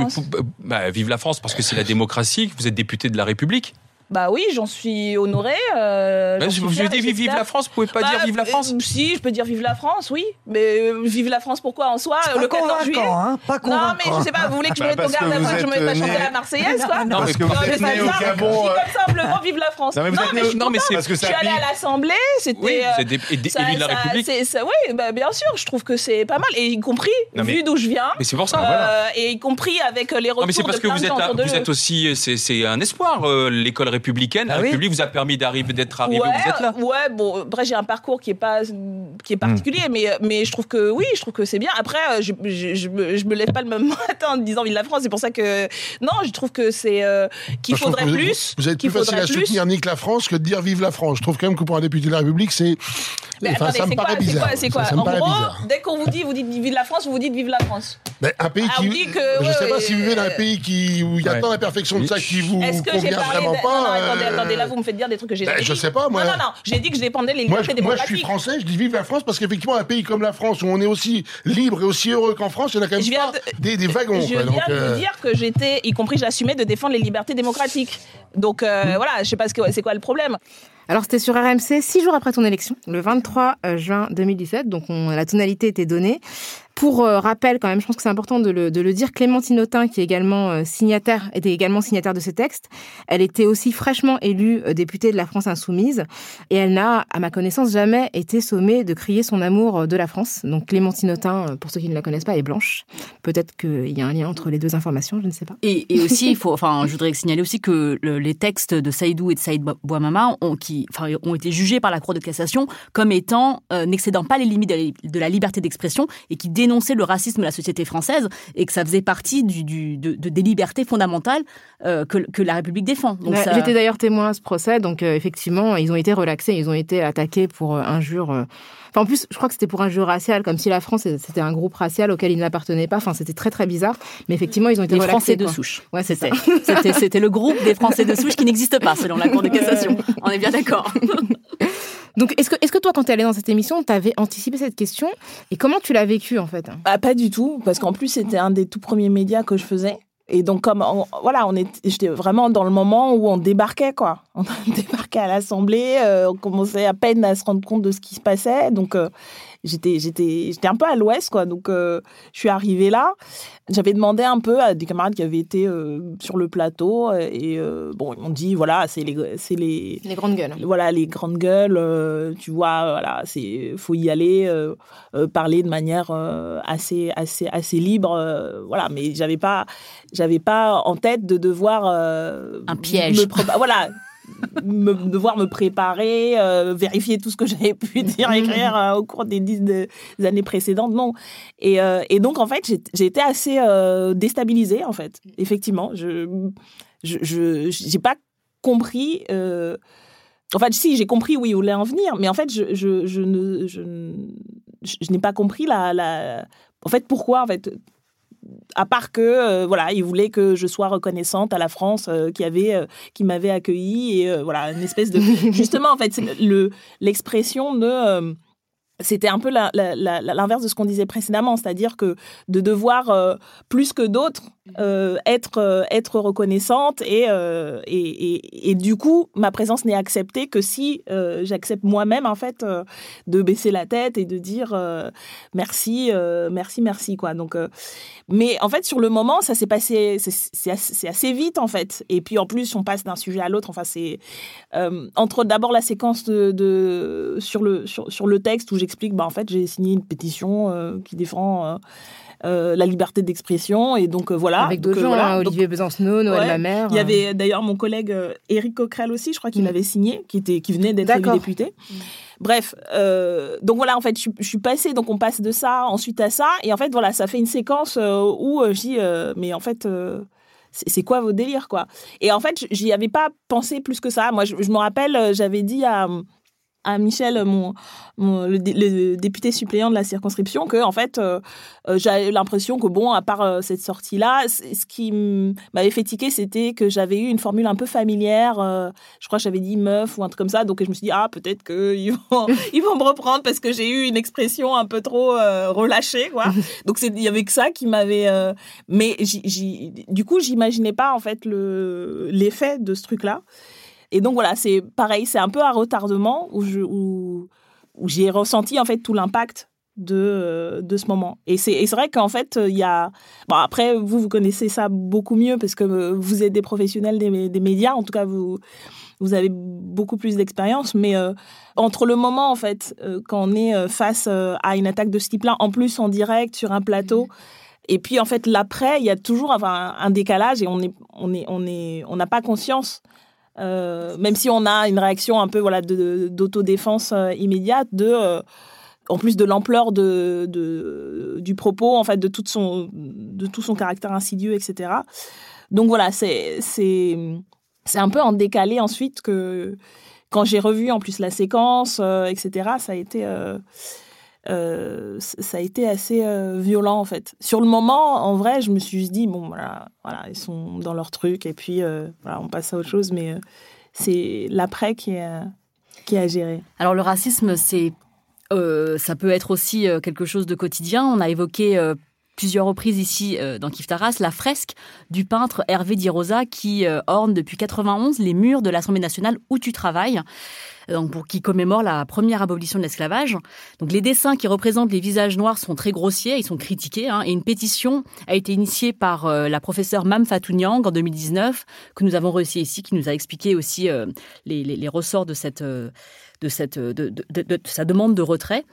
bah, vive la France parce que c'est la démocratie vous êtes député de la République bah oui, j'en suis honorée. Euh, bah, je vous dis vive la France, vous pouvez pas dire vive la France euh, Si, je peux dire vive la France, oui. Mais euh, vive la France, pourquoi en soi Le 14 juillet hein, pas Non, mais je sais pas, vous voulez que je me mette au garde à que je me mette à chanter la Marseillaise, quoi Non, parce que vous êtes né au Gabon. Je dis comme simplement vive la France. Non, mais, vous non, mais c'est parce que Je suis allée à l'Assemblée, c'était. Oui, c'est élu de la République. Oui, bah, bien sûr, je trouve que c'est pas mal. Et y compris, vu d'où je viens. Mais c'est pour ça. Et y compris avec les retours mais c'est parce que vous êtes vous êtes aussi, c'est un espoir, l'école républicaine lui vous a permis d'arriver, d'être arrivé ouais, où vous êtes là. Ouais, bon, après j'ai un parcours qui est pas, qui est particulier, hmm. mais mais je trouve que oui, je trouve que c'est bien. Après, euh, je, je, je, me, je, me, lève pas le même matin en disant vive la France. C'est pour ça que non, je trouve que c'est euh, qu'il faudrait plus. Vous êtes plus facile à soutenir Nique la France que de dire vive la France. Je trouve quand même que pour un député de la République, c'est. Enfin, ça me paraît bizarre. C'est quoi, En gros, dès qu'on vous dit, vous dites vive la France, vous vous dites vive la France. Mais un pays ah, qui. Je sais pas si vous vivez dans un pays qui où il y a tant d'imperfections de ça qui vous convient vraiment pas. Attendez, attendez, là vous me faites dire des trucs que j'ai ben, Je sais pas, moi. Non, non, non. J'ai dit que je dépendais les libertés démocratiques. Moi, je suis français, je dis vive la France parce qu'effectivement, un pays comme la France où on est aussi libre et aussi heureux qu'en France, il y en a quand même pas des, des, wagons. Je viens de vous euh, dire que j'étais, y compris j'assumais de défendre les libertés démocratiques. Donc euh, hmm. voilà, je sais pas c'est quoi le problème. Alors c'était sur RMC six jours après ton élection, le 23 euh, juin 2017, donc on, la tonalité était donnée. Pour euh, rappel, quand même, je pense que c'est important de le, de le, dire, Clémentine Autain, qui est également euh, signataire, était également signataire de ce texte. Elle était aussi fraîchement élue euh, députée de la France insoumise, et elle n'a, à ma connaissance, jamais été sommée de crier son amour de la France. Donc Clémentine Autain, pour ceux qui ne la connaissent pas, est blanche. Peut-être qu'il y a un lien entre les deux informations, je ne sais pas. Et, et aussi, il faut, enfin, je voudrais signaler aussi que le, les textes de Saïdou et de Saïd Bouamama ont, qui, enfin, ont été jugés par la Cour de cassation comme étant n'excédant pas les limites de la, liberté d'expression et qui dénoncer le racisme de la société française et que ça faisait partie du, de, des libertés fondamentales euh, que, que, la République défend. J'étais d'ailleurs témoin à ce procès, donc euh, effectivement, ils ont été relaxés, ils ont été attaqués pour euh, injure. Enfin, en plus, je crois que c'était pour injure raciale, comme si la France c'était un groupe racial auquel ils n'appartenaient pas. Enfin, c'était très très bizarre. Mais effectivement, ils ont été les Français de souche. Ouais, c'était. c'était le groupe des Français de souche qui n'existe pas selon la Cour de cassation. On est bien d'accord. Donc, est-ce que, est-ce que toi, quand tu es allée dans cette émission, tu avais anticipé cette question Et comment tu l'as vécu, en fait? Ah, Pas du tout, parce qu'en plus, c'était un des tout premiers médias que je faisais. Et donc, comme, voilà, on j'étais vraiment dans le moment où on débarquait, quoi. On débarquait à l'Assemblée, euh, on commençait à peine à se rendre compte de ce qui se passait. Donc, euh, j'étais j'étais j'étais un peu à l'ouest quoi. Donc euh, je suis arrivée là. J'avais demandé un peu à des camarades qui avaient été euh, sur le plateau et euh, bon ils m'ont dit voilà c'est les c'est les les grandes gueules. voilà les grandes gueules tu vois voilà c'est faut y aller parler de manière assez assez assez libre voilà. Mais j'avais pas j'avais pas en tête de devoir un piège. voilà me, devoir me préparer, euh, vérifier tout ce que j'avais pu dire, écrire euh, au cours des dix années précédentes. Non. Et, euh, et donc, en fait, j'ai été assez déstabilisée, en fait. Effectivement, je je j'ai pas compris. En fait, si, j'ai compris où il voulait en venir, mais en fait, je, je, n'ai pas compris la, la... En fait, pourquoi, en fait, à part que euh, voilà, il voulait que je sois reconnaissante à la France euh, qui avait euh, qui m'avait accueilli et voilà une espèce de justement en fait le l'expression de c'était un peu l'inverse de ce qu'on disait précédemment, c'est-à-dire que de devoir plus que d'autres euh, être euh, être reconnaissante et, et, et, du coup ma présence n'est acceptée que si j'accepte moi-même en fait de baisser la tête et de dire merci merci merci quoi. Donc mais en fait sur le moment ça s'est passé c'est assez, vite en fait. Et puis en plus on passe d'un sujet à l'autre. Enfin c'est entre d'abord la séquence de, de, sur le sur, sur le texte où j'ai explique, bah, en fait, j'ai signé une pétition euh, qui défend euh, euh, la liberté d'expression. Et donc, voilà. Avec d'autres gens, hein, Olivier Besancenot, Noël ouais, mère Il y avait d'ailleurs mon collègue Éric Coquerel aussi, je crois qu'il mm. avait signé, qui, était, qui venait d'être élu député. Mm. Bref, donc voilà, en fait, je, suis passée, donc on passe de ça ensuite à ça, et en fait, voilà, ça fait une séquence où je dis, mais en fait, c'est quoi vos délires, quoi? Et en fait, j'y avais pas pensé plus que ça. Moi, je me rappelle, j'avais dit à à Michel, mon, le, député suppléant de la circonscription, que en fait, euh, euh, j'avais l'impression que bon, à part euh, cette sortie-là, ce qui m'avait fait tiquer, c'était que j'avais eu une formule un peu familière. je crois que j'avais dit meuf ou un truc comme ça, donc je me suis dit ah peut-être qu'ils vont ils vont me reprendre parce que j'ai eu une expression un peu trop relâchée, quoi. Donc il y avait que ça qui m'avait. mais du coup, j'imaginais pas en fait le l'effet de ce truc-là. Et donc voilà, c'est pareil, c'est un peu à retardement où je où, où j'ai ressenti en fait tout l'impact de, de ce moment. Et c'est vrai qu'en fait, il y a... Bon, après, vous, vous connaissez ça beaucoup mieux parce que vous êtes des professionnels des, des médias. En tout cas, vous, vous avez beaucoup plus d'expérience. Mais euh, entre le moment, en fait, euh, quand on est euh, face à une attaque de ce type-là, en plus en direct, sur un plateau, et puis en fait, l'après, il y a toujours un décalage et on est, on est, on est, on n'a pas conscience euh, même si on a une réaction un peu voilà d'autodéfense euh, immédiate, de euh, en plus de l'ampleur de, du propos, en fait, de, toute son, de tout son caractère insidieux, etc. Donc voilà, c'est c'est un peu en décalé ensuite que quand j'ai revu en plus la séquence, etc. Ça a été ça a été assez euh, violent en fait. Sur le moment, en vrai, je me suis dit bon voilà, voilà ils sont dans leur truc et puis euh, voilà, on passe à autre chose. Mais c'est l'après qui est qui à gérer. Alors le racisme, c'est ça peut être aussi quelque chose de quotidien. On a évoqué plusieurs reprises ici dans Kif Taras la fresque du peintre Hervé Di Rosa qui orne depuis 91 les murs de l'Assemblée nationale où tu travailles donc pour qui commémore la première abolition de l'esclavage. Donc les dessins qui représentent les visages noirs sont très grossiers, ils sont critiqués, hein, et une pétition a été initiée par euh, la professeure Mam Fatou Niang en 2019 que nous avons réussi ici, qui nous a expliqué aussi euh, les, ressorts de cette euh, de cette de, de, sa demande de retrait.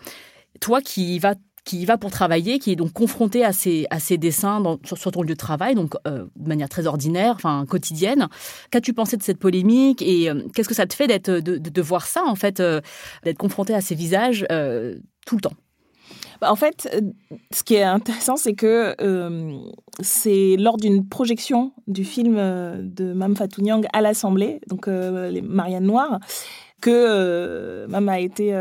Toi qui vas qui y va pour travailler, qui est donc confronté à ces dessins dans, sur, ton lieu de travail, donc euh, de manière très ordinaire, enfin quotidienne. Qu'as-tu pensé de cette polémique et euh, qu'est-ce que ça te fait d'être, de, voir ça, en fait, euh, d'être confronté à ces visages tout le temps? Bah, en fait, ce qui est intéressant, c'est que c'est lors d'une projection du film de Mme Fatou Niang à l'Assemblée, donc les Marianne Noires, que Mme a été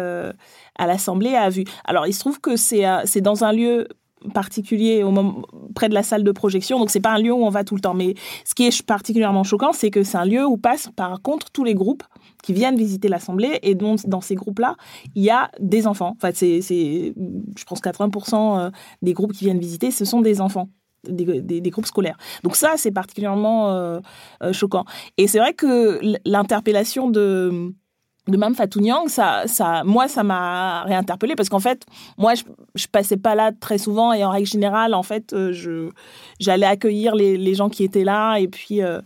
à l'Assemblée a vu. Alors, il se trouve que c'est euh, c'est dans un lieu particulier au moment, près de la salle de projection, donc c'est pas un lieu où on va tout le temps. Mais ce qui est particulièrement choquant, c'est que c'est un lieu où passent par contre tous les groupes qui viennent visiter l'Assemblée et dont dans ces groupes-là, il y a des enfants. Enfin, c'est, je pense 80% euh, des groupes qui viennent visiter, ce sont des enfants. Des, des, groupes scolaires. Donc ça, c'est particulièrement euh, choquant. Et c'est vrai que l'interpellation de de Mme Fatou Niang, ça, ça, moi, ça m'a réinterpellée parce qu'en fait, moi, je, je passais pas là très souvent et en règle générale, en fait, euh, je, j'allais accueillir les, gens qui étaient là et puis, euh,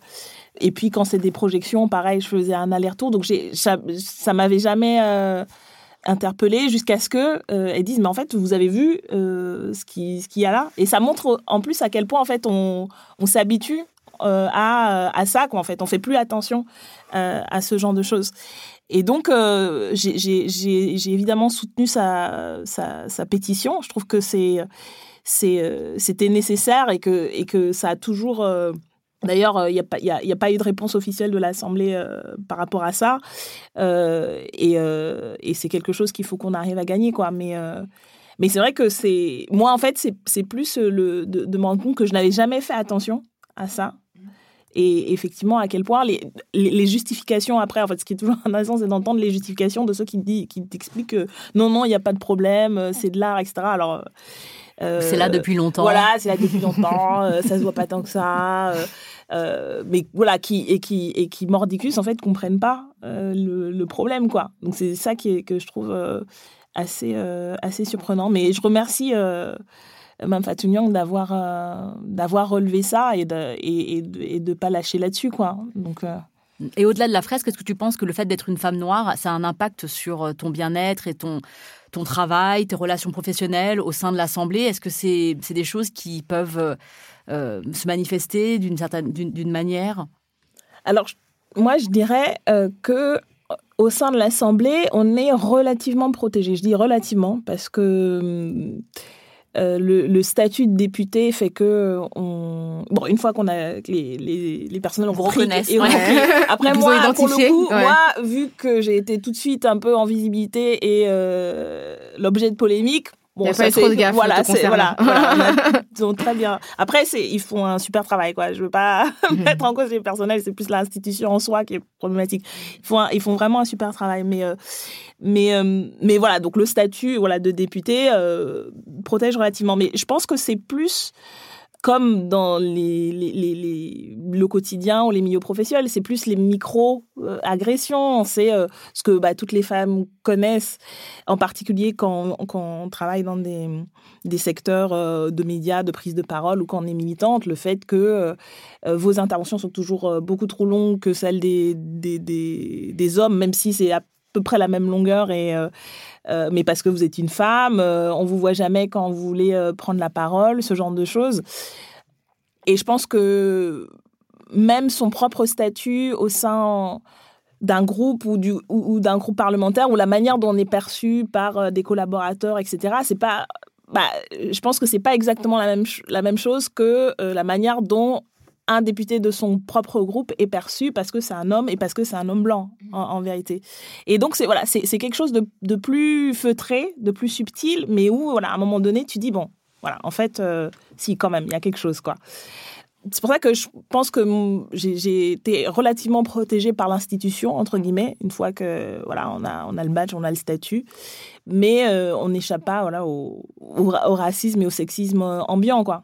et puis quand c'est des projections, pareil, je faisais un aller-retour. Donc, ça, ça m'avait jamais euh, interpellée jusqu'à ce que elles disent, mais en fait, vous avez vu ce qui, ce qu'il y a là. Et ça montre en plus à quel point, en fait, on, on s'habitue à, à ça, quoi. En fait, on fait plus attention à ce genre de choses. Et donc, euh, j'ai évidemment soutenu sa, pétition. Je trouve que euh, c'était nécessaire et que, ça a toujours... Euh, d'ailleurs, il n'y a, pas, eu de réponse officielle de l'Assemblée par rapport à ça. Et, c'est quelque chose qu'il faut qu'on arrive à gagner. quoi. Mais, c'est vrai que. Moi, en fait, c'est plus le, de, de me rendre compte que je n'avais jamais fait attention à ça et effectivement à quel point les, les, justifications après, en fait, ce qui est toujours intéressant, c'est d'entendre les justifications de ceux qui, dit, qui t'expliquent que non, non, il n'y a pas de problème, c'est de l'art, etc. Alors. Euh, c'est là depuis longtemps. Voilà, c'est là depuis longtemps, euh, ça se voit pas tant que ça. Euh, mais voilà, qui, et qui, et qui mordicus, en fait, comprennent pas le, le, problème, quoi. Donc c'est ça qui est, que je trouve assez, assez surprenant. Mais je remercie Mme Fatou d'avoir euh, d'avoir relevé ça et de et, et, de, pas lâcher là-dessus quoi. Donc euh. et au-delà de la fresque, est-ce que tu penses que le fait d'être une femme noire, ça a un impact sur euh, ton bien-être et ton ton travail, tes relations professionnelles au sein de l'Assemblée? Est-ce que c'est c'est des choses qui peuvent se manifester d'une certaine d'une manière? Alors moi je dirais que au sein de l'Assemblée, on est relativement protégé. Je dis relativement parce que hum, euh, le, statut de député fait que on... bon une fois qu'on a les, les, les personnels ont et après moi pour le coup moi vu que j'ai été tout de suite un peu en visibilité et euh, l'objet de polémique Bon, il a pas trop de gaffe. Voilà, c'est voilà, voilà très bien. Après, c'est ils font un super travail, quoi. Je veux pas mhm. mettre en cause les personnels, c'est plus l'institution en soi qui est problématique. Ils font ils font vraiment un super travail, mais euh, mais euh, mais voilà. Donc le statut, voilà, de député euh, protège relativement. Mais je pense que c'est plus comme dans les, les, les, le quotidien ou les milieux professionnels, c'est plus les micro-agressions. c'est euh, ce que bah, toutes les femmes connaissent, en particulier quand, quand on travaille dans des, des secteurs de médias, de prise de parole ou quand on est militante. Le fait que vos interventions sont toujours beaucoup trop longues que celles des, des, des, des hommes, même si c'est peu près la même longueur et euh, mais parce que vous êtes une femme, euh, on vous voit jamais quand vous voulez euh, prendre la parole, ce genre de choses. Et je pense que même son propre statut au sein d'un groupe ou, du, ou, d'un groupe parlementaire ou la manière dont on est perçu par des collaborateurs, etc. C'est pas, bah, je pense que c'est pas exactement la même la même chose que la manière dont un député de son propre groupe est perçu parce que c'est un homme et parce que c'est un homme blanc, en, vérité. Et donc, c'est voilà, c'est quelque chose de, plus feutré, de plus subtil, mais où, voilà, à un moment donné, tu dis, bon, voilà, en fait, euh, si, quand même, il y a quelque chose, quoi. C'est pour ça que je pense que j'ai été relativement protégée par l'institution, entre guillemets, une fois que, voilà, on a, on a le badge, on a le statut. Mais euh, on n'échappe pas, voilà, au, au, racisme et au sexisme ambiant, quoi.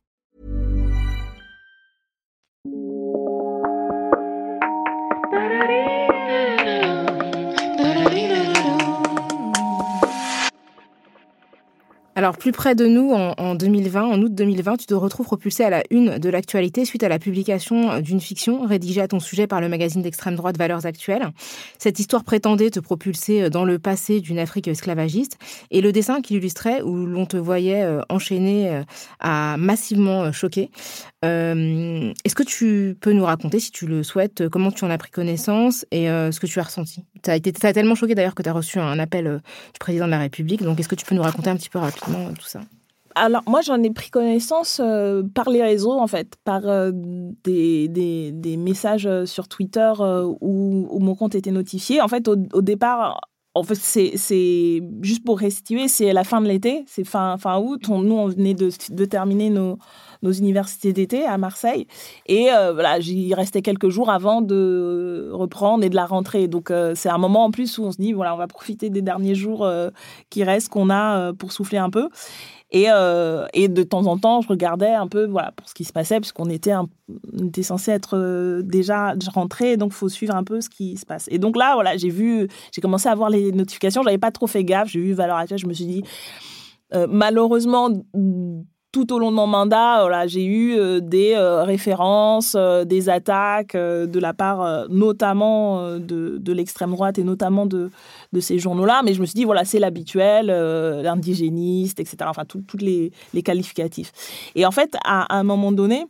Alors, plus près de nous, en, 2020, en août 2020, tu te retrouves propulsé à la une de l'actualité suite à la publication d'une fiction rédigée à ton sujet par le magazine d'extrême droite Valeurs Actuelles. Cette histoire prétendait te propulser dans le passé d'une Afrique esclavagiste et le dessin qui l'illustrait, où l'on te voyait euh, enchaîné, euh, a massivement euh. Est-ce que tu peux nous raconter, si tu le souhaites, comment tu en as pris connaissance et ce que tu as ressenti? Tu as, tellement choqué d'ailleurs que tu as reçu un appel du président de la République. Donc, est-ce que tu peux nous raconter un petit peu rapidement tout ça? Alors moi j'en ai pris connaissance euh, par les réseaux en fait, par euh, des, des, messages euh, sur Twitter où, où, mon compte était notifié. En fait au, au départ, en fait c'est juste pour restituer, c'est la fin de l'été, c'est fin, fin août. nous on venait de, de terminer nos, nos universités d'été à Marseille et voilà j'y restais quelques jours avant de reprendre et de la rentrée. Donc c'est un moment en plus où on se dit voilà on va profiter des derniers jours qui restent qu'on a pour souffler un peu. Et, euh, et de temps en temps, je regardais un peu voilà, pour ce qui se passait, parce qu'on était, censé être euh, déjà rentré, donc il faut suivre un peu ce qui se passe. Et donc là, voilà, j'ai vu, j'ai commencé à voir les notifications, j'avais pas trop fait gaffe, j'ai vu Valeur Actuelle, je me suis dit, euh, malheureusement, tout au long de mon mandat, voilà, j'ai eu euh, des euh, références, euh, des attaques de la part notamment de, de l'extrême droite et notamment de, de ces journaux-là. Mais je me suis dit, voilà, c'est l'habituel, l'indigéniste, etc. Enfin, tous les, les qualificatifs. Et en fait, à un moment donné,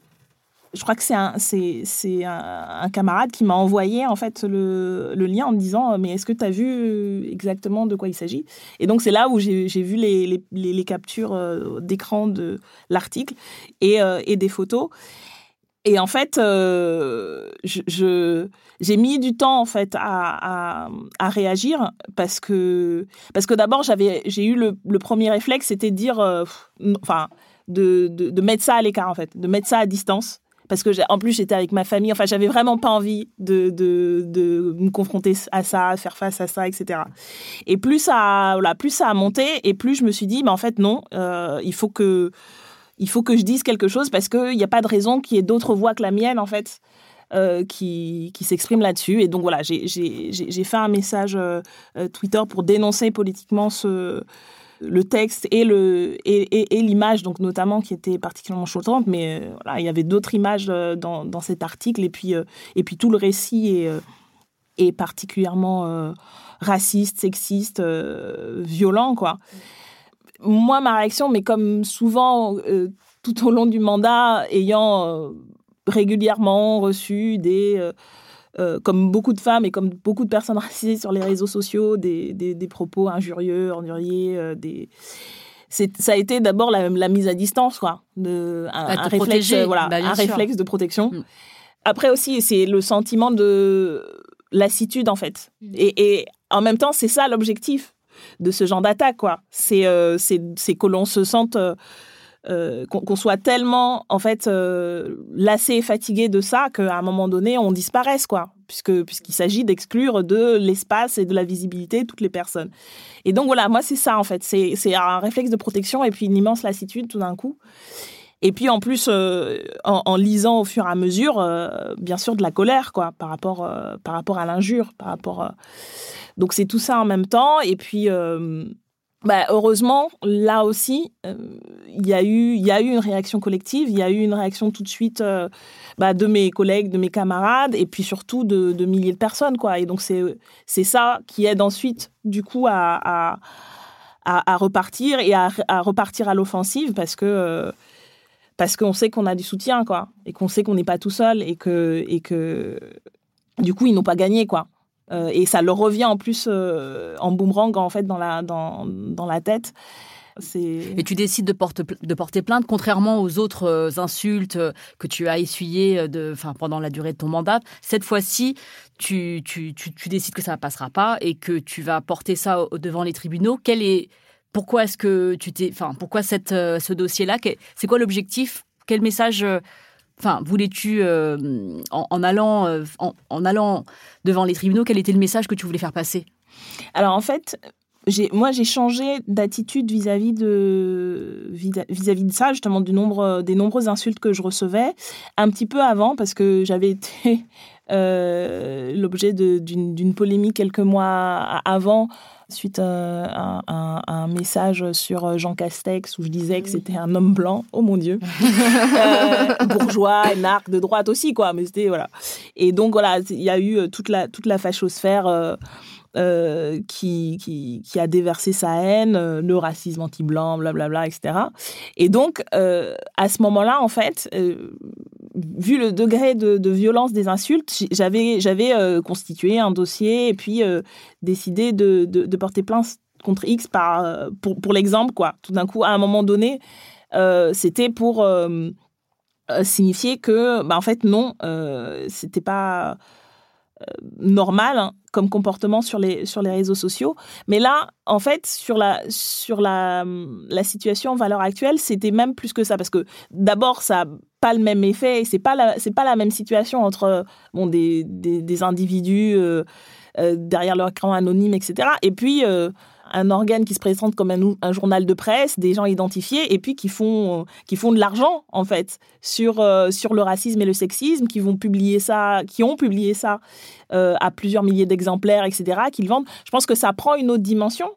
je crois que c'est un, camarade qui m'a envoyé en fait le, lien en me disant mais est-ce que tu as vu exactement de quoi il s'agit? Et donc c'est là où j'ai, vu les, captures euh, d'écran de l'article et, euh, des photos. Et en fait, euh, j'ai mis du temps en fait à, réagir parce que parce que d'abord j'avais j'ai eu le, premier réflexe c'était de dire de, de, mettre ça à l'écart en fait, de mettre ça à distance parce que en plus j'étais avec ma famille. Enfin, j'avais vraiment pas envie de, de, de, me confronter à ça, faire face à ça, etc. Et plus ça, voilà, plus ça a monté, et plus je me suis dit, mais en fait non, euh, il faut que il faut que je dise quelque chose parce qu'il n'y a pas de raison qu'il y ait d'autres voix que la mienne en fait. Euh, qui, qui s'expriment là-dessus. Et donc voilà, j'ai fait un message euh, Twitter pour dénoncer politiquement ce, le texte et le et, et, l'image donc notamment qui était particulièrement choquante mais euh, voilà, il y avait d'autres images euh, dans, dans, cet article. Et puis euh, et puis tout le récit est, est particulièrement raciste sexiste violent quoi. Moi ma réaction mais comme souvent tout au long du mandat ayant régulièrement reçu des euh, comme beaucoup de femmes et comme beaucoup de personnes racisées sur les réseaux sociaux, des, des, propos injurieux, ennuyés, euh, des ça a été d'abord la, mise à distance, quoi, de, un, réflexe, voilà, bah, un réflexe de protection. Mm. Après aussi, c'est le sentiment de lassitude en fait, mm. et, et, en même temps, c'est ça l'objectif de ce genre d'attaque, quoi. C'est euh, c'est que l'on se sente euh, qu'on soit tellement en fait euh, lassé et fatigué de ça qu'à un moment donné on disparaisse quoi puisque puisqu'il s'agit d'exclure de l'espace et de la visibilité toutes les personnes et donc voilà moi c'est ça en fait c'est un réflexe de protection et puis une immense lassitude tout d'un coup et puis en plus, euh, en, lisant au fur et à mesure, bien sûr, de la colère, quoi, par rapport, par rapport à l'injure, par rapport. Donc c'est tout ça en même temps. Et puis, bah, heureusement, là aussi, euh, il y a eu, y a eu une réaction collective, il y a eu une réaction tout de suite euh, bah, de mes collègues, de mes camarades, et puis surtout de, de milliers de personnes, quoi. Et donc c'est, ça qui aide ensuite, du coup, à, à, repartir et à, à repartir à l'offensive, parce que euh, qu'on sait qu'on a du soutien, quoi, et qu'on sait qu'on n'est pas tout seul, et que et que du coup ils n'ont pas gagné, quoi. Euh, et ça leur revient en plus euh, en boomerang en fait dans la, dans, dans la tête. Et tu décides de, de, porter plainte, contrairement aux autres euh, insultes que tu as essuyées de, pendant la durée de ton mandat. Cette fois-ci, tu, tu, tu, décides que ça ne passera pas et que tu vas porter ça devant les tribunaux. Quel est, pourquoi est-ce que tu t'es, enfin, pourquoi cette, ce dossier-là? C'est quoi l'objectif? Quel message Enfin, voulais-tu, euh, en, allant, euh, en, allant devant les tribunaux, quel était le message que tu voulais faire passer? Alors en fait, moi j'ai changé d'attitude vis-à-vis de vis-à-vis de ça justement du nombre des nombreuses insultes que je recevais un petit peu avant parce que j'avais été euh, l'objet d'une polémique quelques mois avant suite à, un message sur euh, Jean Castex où je disais que c'était un homme blanc. Oh mon Dieu. euh, bourgeois, narc de droite aussi, quoi. Mais c'était, voilà. Et donc, voilà, il y a eu euh, toute la, toute la fachosphère. Euh, euh, qui, qui, qui, a déversé sa haine, le racisme anti-blanc, blablabla, etc. Et donc, euh, à ce moment-là, en fait, euh, vu le degré de, violence des insultes, j'avais j'avais constitué un dossier et puis décidé de, de, de, porter plainte contre X par, pour, pour l'exemple, quoi. Tout d'un coup, à un moment donné, c'était pour signifier que, bah, en fait, non, c'était pas normal hein, comme comportement sur les, sur les réseaux sociaux. Mais là, en fait, sur la, sur la, la situation en valeur actuelle, c'était même plus que ça. Parce que d'abord, ça n'a pas le même effet. C'est pas la, pas la même situation entre bon, des, des, des individus euh, euh, derrière leur écran anonyme, etc. Et puis, euh, un organe qui se présente comme un, journal de presse, des gens identifiés, et puis qui font, qui font de l'argent, en fait, sur, euh, sur le racisme et le sexisme, qui vont publier ça, qui ont publié ça euh, à plusieurs milliers d'exemplaires, etc., qu'ils vendent. Je pense que ça prend une autre dimension.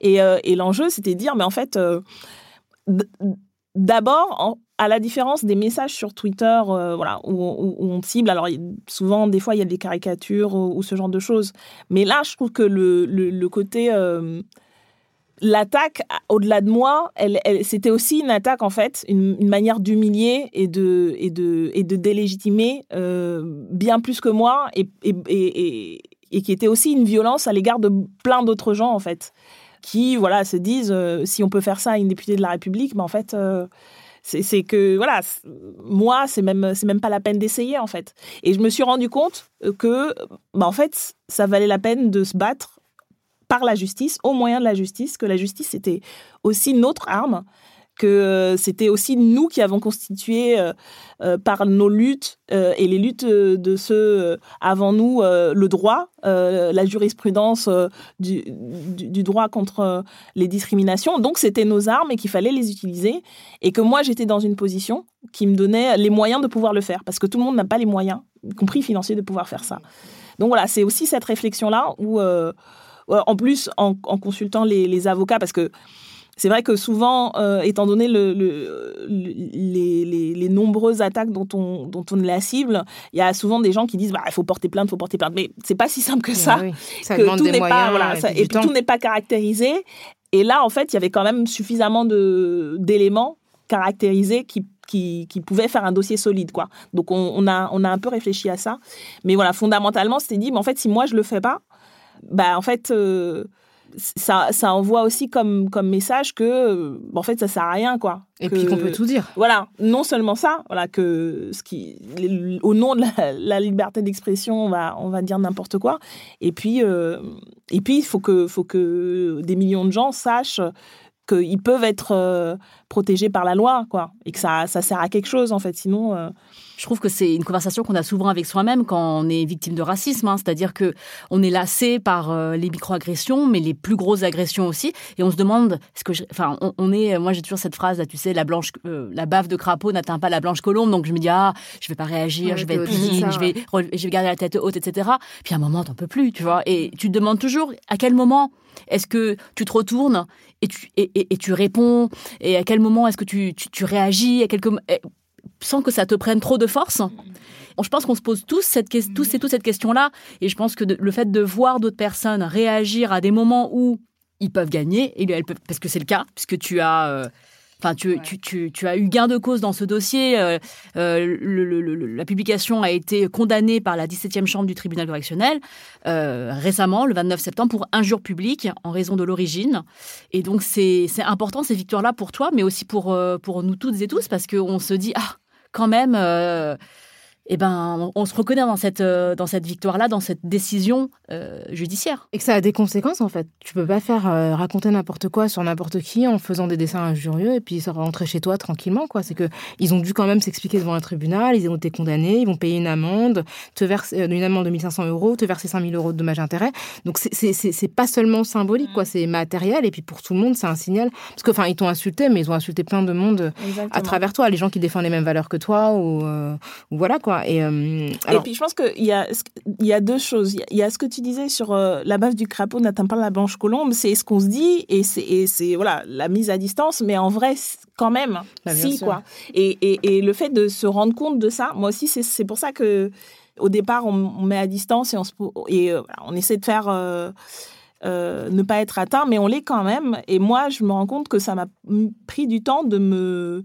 Et, euh, et l'enjeu, c'était de dire, mais en fait, d'abord, à la différence des messages sur Twitter, euh, voilà, où, on cible, alors souvent, des fois, il y a des caricatures ou, ce genre de choses. Mais là, je trouve que le, côté. Euh, l'attaque, au-delà de moi, c'était aussi une attaque, en fait, une, manière d'humilier et de, et, de, et de délégitimer euh, bien plus que moi et, et, et qui était aussi une violence à l'égard de plein d'autres gens, en fait qui voilà se disent euh, si on peut faire ça à une députée de la République, mais en fait euh, c'est que voilà moi c'est même c'est même pas la peine d'essayer en fait. Et je me suis rendu compte que bah, en fait ça valait la peine de se battre par la justice, au moyen de la justice, que la justice était aussi notre arme que euh, c'était aussi nous qui avons constitué euh, euh, par nos luttes et les luttes de ceux avant nous le droit, la jurisprudence du, droit contre les discriminations. Donc c'était nos armes et qu'il fallait les utiliser et que moi j'étais dans une position qui me donnait les moyens de pouvoir le faire parce que tout le monde n'a pas les moyens, y compris financiers, de pouvoir faire ça. Donc voilà, c'est aussi cette réflexion-là où, en plus, en, consultant les avocats, parce que c'est vrai que souvent, euh, étant donné le, les, les, nombreuses attaques dont on, dont on est la cible, il y a souvent des gens qui disent bah, il faut porter plainte, il faut porter plainte. Mais c'est pas si simple que ça. que tout n'est pas, voilà, et, puis tout n'est pas caractérisé. Et là, en fait, il y avait quand même suffisamment d'éléments caractérisés qui, qui, qui, pouvaient faire un dossier solide. Quoi. Donc, on, on, a, on a un peu réfléchi à ça. Mais voilà, fondamentalement, c'était dit, mais en fait, si moi, je le fais pas, bah, en fait... Euh, ça, ça envoie aussi comme, comme message que, euh, en fait, ça sert à rien, quoi. Et puis qu'on peut tout dire. Voilà, non seulement ça, voilà, que ce qui, au nom de la, liberté d'expression, on va, on va dire n'importe quoi. Et puis, euh, et puis, il faut que, faut que des millions de gens sachent qu'ils peuvent être euh, protégés par la loi, quoi, et que ça, ça sert à quelque chose, en fait. Sinon, euh, je trouve que c'est une conversation qu'on a souvent avec soi-même quand on est victime de racisme, hein. c'est-à-dire que on est lassé par euh, les microagressions, mais les plus grosses agressions aussi, et on se demande, est-ce que, enfin, on, est, moi j'ai toujours cette phrase là, tu sais, la blanche, la bave de crapaud n'atteint pas la blanche colombe, donc je me dis ah, je vais pas réagir, je vais être digne, je vais, je vais garder la tête haute, etc. Puis à un moment, t'en peux plus, tu vois, et tu te demandes toujours à quel moment est-ce que tu te retournes et tu, et, tu réponds? Et à quel moment est-ce que tu, tu, réagis? À quelque, sans que ça te prenne trop de force je pense qu'on se pose tous, cette, tous et toutes cette question-là. Et je pense que le fait de voir d'autres personnes réagir à des moments où ils peuvent gagner, et elles peuvent, parce que c'est le cas, puisque tu as... Euh, Enfin, tu, tu, tu, as eu gain de cause dans ce dossier. Euh, euh, la publication a été condamnée par la 17e chambre du tribunal correctionnel euh, récemment, le 29 septembre, pour injure publique en raison de l'origine. Et donc, c'est important ces victoires-là pour toi, mais aussi pour, pour nous toutes et tous, parce qu'on se dit, ah, quand même eh ben, on se reconnaît dans cette, euh, dans cette victoire-là, dans cette décision euh, judiciaire. Et que ça a des conséquences, en fait. Tu peux pas faire euh, raconter n'importe quoi sur n'importe qui en faisant des dessins injurieux et puis rentrer chez toi tranquillement, quoi. C'est que ils ont dû quand même s'expliquer devant un tribunal, ils ont été condamnés, ils vont payer une amende, te verser une amende de 1500 euros, te verser 5000 euros de dommages intérêts. Donc, c'est pas seulement symbolique, quoi. C'est matériel et puis pour tout le monde, c'est un signal. Parce que, enfin, ils t'ont insulté, mais ils ont insulté plein de monde à travers toi, les gens qui défendent les mêmes valeurs que toi ou, ou voilà, quoi. Euh, et, puis je pense qu'il y a, il y a deux choses. Il y a ce que tu disais sur euh, la base du crapaud n'atteint pas la blanche colombe, c'est ce qu'on se dit et c'est voilà la mise à distance, mais en vrai quand même, bah, si quoi. Et, et, et, le fait de se rendre compte de ça, moi aussi c'est pour ça que au départ on, met à distance et on et euh, on essaie de faire ne pas être atteint, mais on l'est quand même. Et moi, je me rends compte que ça m'a pris du temps de me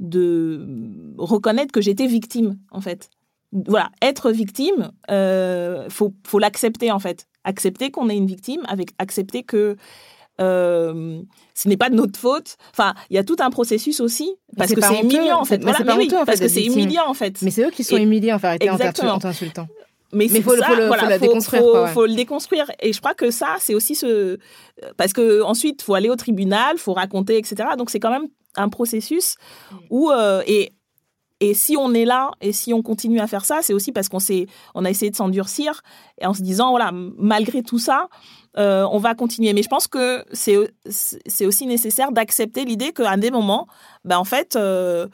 de reconnaître que j'étais victime, en fait voilà, être victime, euh, faut, faut l'accepter en fait. Accepter qu'on est une victime, avec accepter que euh, ce n'est pas de notre faute. Enfin, il y a tout un processus aussi parce que c'est humiliant en fait. Mais voilà, oui, parce que c'est humiliant en fait. Mais c'est eux qui sont humiliés en fait, en t'insultant. Mais, il faut, faut, voilà, faut, déconstruire, faut, faut, le déconstruire. Et je crois que ça, c'est aussi ce parce que ensuite, faut aller au tribunal, faut raconter, etc. Donc c'est quand même un processus où euh, et et si on est là et si on continue à faire ça, c'est aussi parce qu'on s'est, on a essayé de s'endurcir et en se disant voilà, malgré tout ça, euh, on va continuer. Mais je pense que c'est c'est aussi nécessaire d'accepter l'idée qu'à des moments, ben en fait, euh,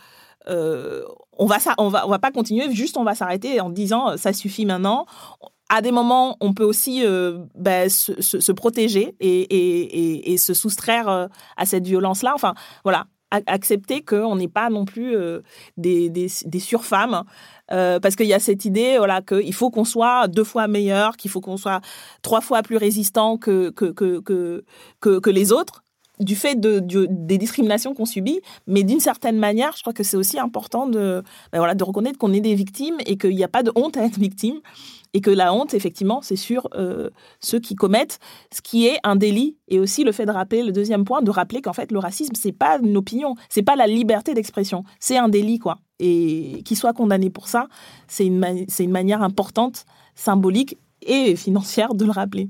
on va ça, on va on va pas continuer, juste on va s'arrêter en disant ça suffit maintenant. À des moments, on peut aussi ben, se, se, protéger et, et, et, et, se soustraire à cette violence-là. Enfin, voilà accepter qu'on n'est pas non plus euh, des, des, surfemmes. Euh, parce qu'il y a cette idée voilà, qu'il faut qu'on soit deux fois meilleur, qu'il faut qu'on soit trois fois plus résistant que, que, que, que, que les autres du fait de, des discriminations qu'on subit, mais d'une certaine manière, je crois que c'est aussi important de, ben voilà, de reconnaître qu'on est des victimes et qu'il n'y a pas de honte à être victime et que la honte, effectivement, c'est sur euh, ceux qui commettent ce qui est un délit. Et aussi le fait de rappeler, le deuxième point, de rappeler qu'en fait, le racisme, c'est pas une opinion, c'est pas la liberté d'expression, c'est un délit, quoi. Et qu'il soit condamné pour ça, c'est une, c'est une manière importante, symbolique et financière de le rappeler.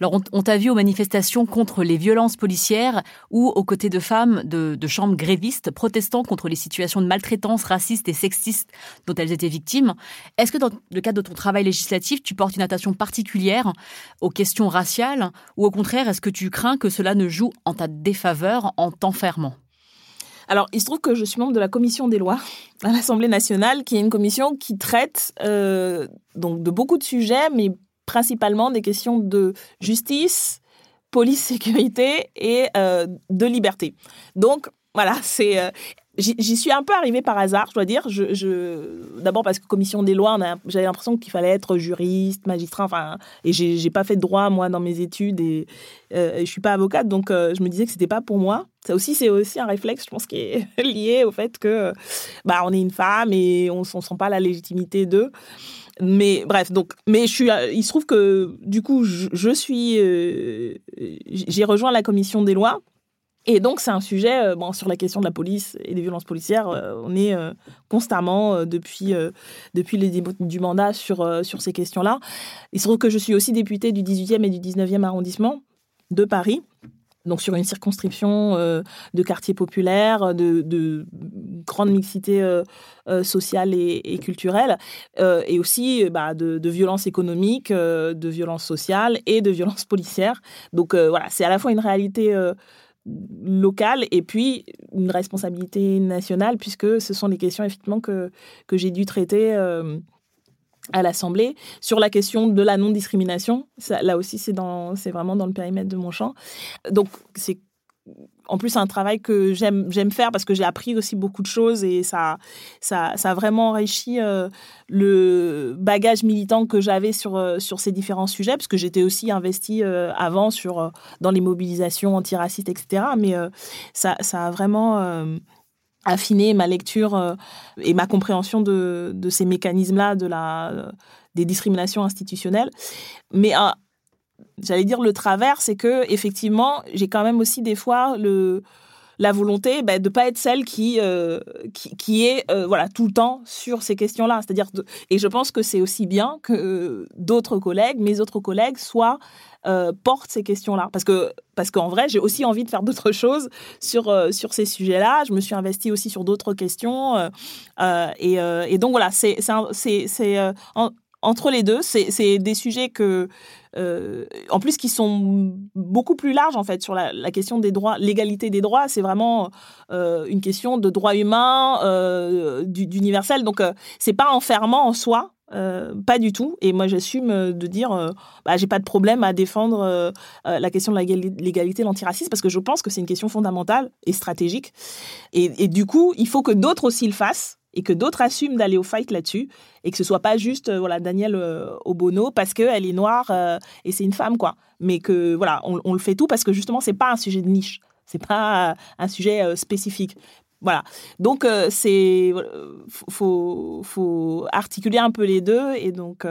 Alors, on, t'a vu aux manifestations contre les violences policières ou aux côtés de femmes de, chambres grévistes protestant contre les situations de maltraitance raciste et sexiste dont elles étaient victimes. Est-ce que dans le cadre de ton travail législatif, tu portes une attention particulière aux questions raciales ou au contraire, est-ce que tu crains que cela ne joue en ta défaveur en t'enfermant? Alors, il se trouve que je suis membre de la commission des lois à l'Assemblée nationale, qui est une commission qui traite euh, donc de beaucoup de sujets, mais principalement des questions de justice, police, sécurité et euh, de liberté. Donc, voilà, c'est. Euh, j'y suis un peu arrivée par hasard, je dois dire. D'abord parce que commission des lois, j'avais l'impression qu'il fallait être juriste, magistrat, enfin, et j'ai pas fait de droit moi dans mes études et, euh, je suis pas avocate, donc je me disais que c'était pas pour moi. Ça aussi, c'est aussi un réflexe, je pense, qui est lié au fait que, bah, on est une femme et on, ne sent pas la légitimité d'eux mais bref, donc, mais je suis, il se trouve que du coup, je, suis, euh, j'ai rejoint la commission des lois. Et donc, c'est un sujet, euh, bon, sur la question de la police et des violences policières, euh, on est constamment, depuis, depuis les débuts du mandat, sur, sur ces questions-là. Il se trouve que je suis aussi députée du 18e et du 19e arrondissement de Paris donc sur une circonscription euh, de quartiers populaires, de, grande mixité euh, euh, sociale et, culturelle, et aussi bah, de, de violences économiques, de violences sociales et de violences policières. Donc voilà, c'est à la fois une réalité locale et puis une responsabilité nationale, puisque ce sont des questions effectivement que, que j'ai dû traiter à l'Assemblée sur la question de la non-discrimination. Là aussi, c'est vraiment dans le périmètre de mon champ. Donc, c'est en plus un travail que j'aime faire parce que j'ai appris aussi beaucoup de choses et ça ça, ça a vraiment enrichi euh, le bagage militant que j'avais sur euh, sur ces différents sujets parce que j'étais aussi investie euh, avant sur dans les mobilisations antiracistes etc mais ça ça a vraiment affiner ma lecture euh, et ma compréhension de, ces mécanismes-là, de la, des discriminations institutionnelles. Mais euh, j'allais dire le travers, c'est que effectivement, j'ai quand même aussi des fois le la volonté bah, de pas être celle qui euh, qui, qui, est voilà tout le temps sur ces questions-là. C'est-à-dire et je pense que c'est aussi bien que d'autres collègues, mes autres collègues, soient euh, porte ces questions-là. Parce que parce qu'en vrai, j'ai aussi envie de faire d'autres choses sur euh, sur ces sujets-là. Je me suis investie aussi sur d'autres questions. Euh, et, et, donc voilà, c'est c'est entre les deux, c'est des sujets que, en plus, qui sont beaucoup plus larges en fait sur la, question des droits, l'égalité des droits. C'est vraiment une question de droits humains, d'universel. Donc, c'est pas enfermant en soi. Euh, pas du tout. Et moi, j'assume euh, de dire, euh, bah, j'ai pas de problème à défendre la question de l'égalité, l'antiracisme, parce que je pense que c'est une question fondamentale et stratégique. Et, du coup, il faut que d'autres aussi le fassent et que d'autres assument d'aller au fight là-dessus et que ce soit pas juste voilà Daniel Obono parce qu'elle est noire et c'est une femme quoi mais que voilà on, on, le fait tout parce que justement c'est pas un sujet de niche c'est pas un sujet spécifique voilà. Donc, euh, c'est faut, faut articuler un peu les deux et donc.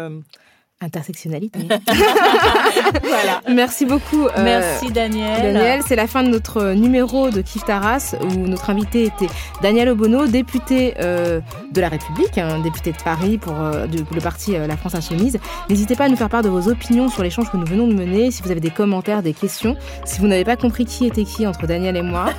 Euh, Intersectionnalité. voilà. Merci beaucoup. Euh, Merci Daniel. Daniel, c'est la fin de notre numéro de Kif Taras où notre invité était Daniel Obono, député euh, de la République, un député de Paris pour euh, le parti La France Insoumise. N'hésitez pas à nous faire part de vos opinions sur l'échange que nous venons de mener. Si vous avez des commentaires, des questions, si vous n'avez pas compris qui était qui entre Daniel et moi,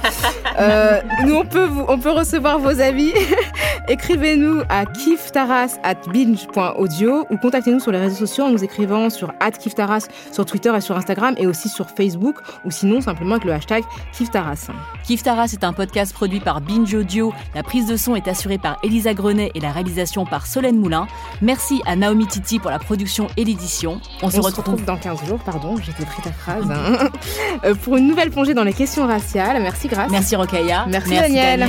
nous on peut vous, on peut recevoir vos avis. Écrivez-nous à kiftaras at binge.audio ou contactez-nous sur les réseaux sociaux sociaux en nous écrivant sur @kiftaras sur Twitter et sur Instagram et aussi sur Facebook ou sinon simplement avec le hashtag Kiftaras. Kiftaras est un podcast produit par Binge Audio. La prise de son est assurée par Elisa Grenet et la réalisation par Solène Moulin. Merci à Naomi Titi pour la production et l'édition. On, se, retrouve... dans 15 jours, pardon, j'étais pris ta phrase. Hein. Euh, pour une nouvelle plongée dans les questions raciales. Merci Grace. Merci Rokaya. Merci, Daniel.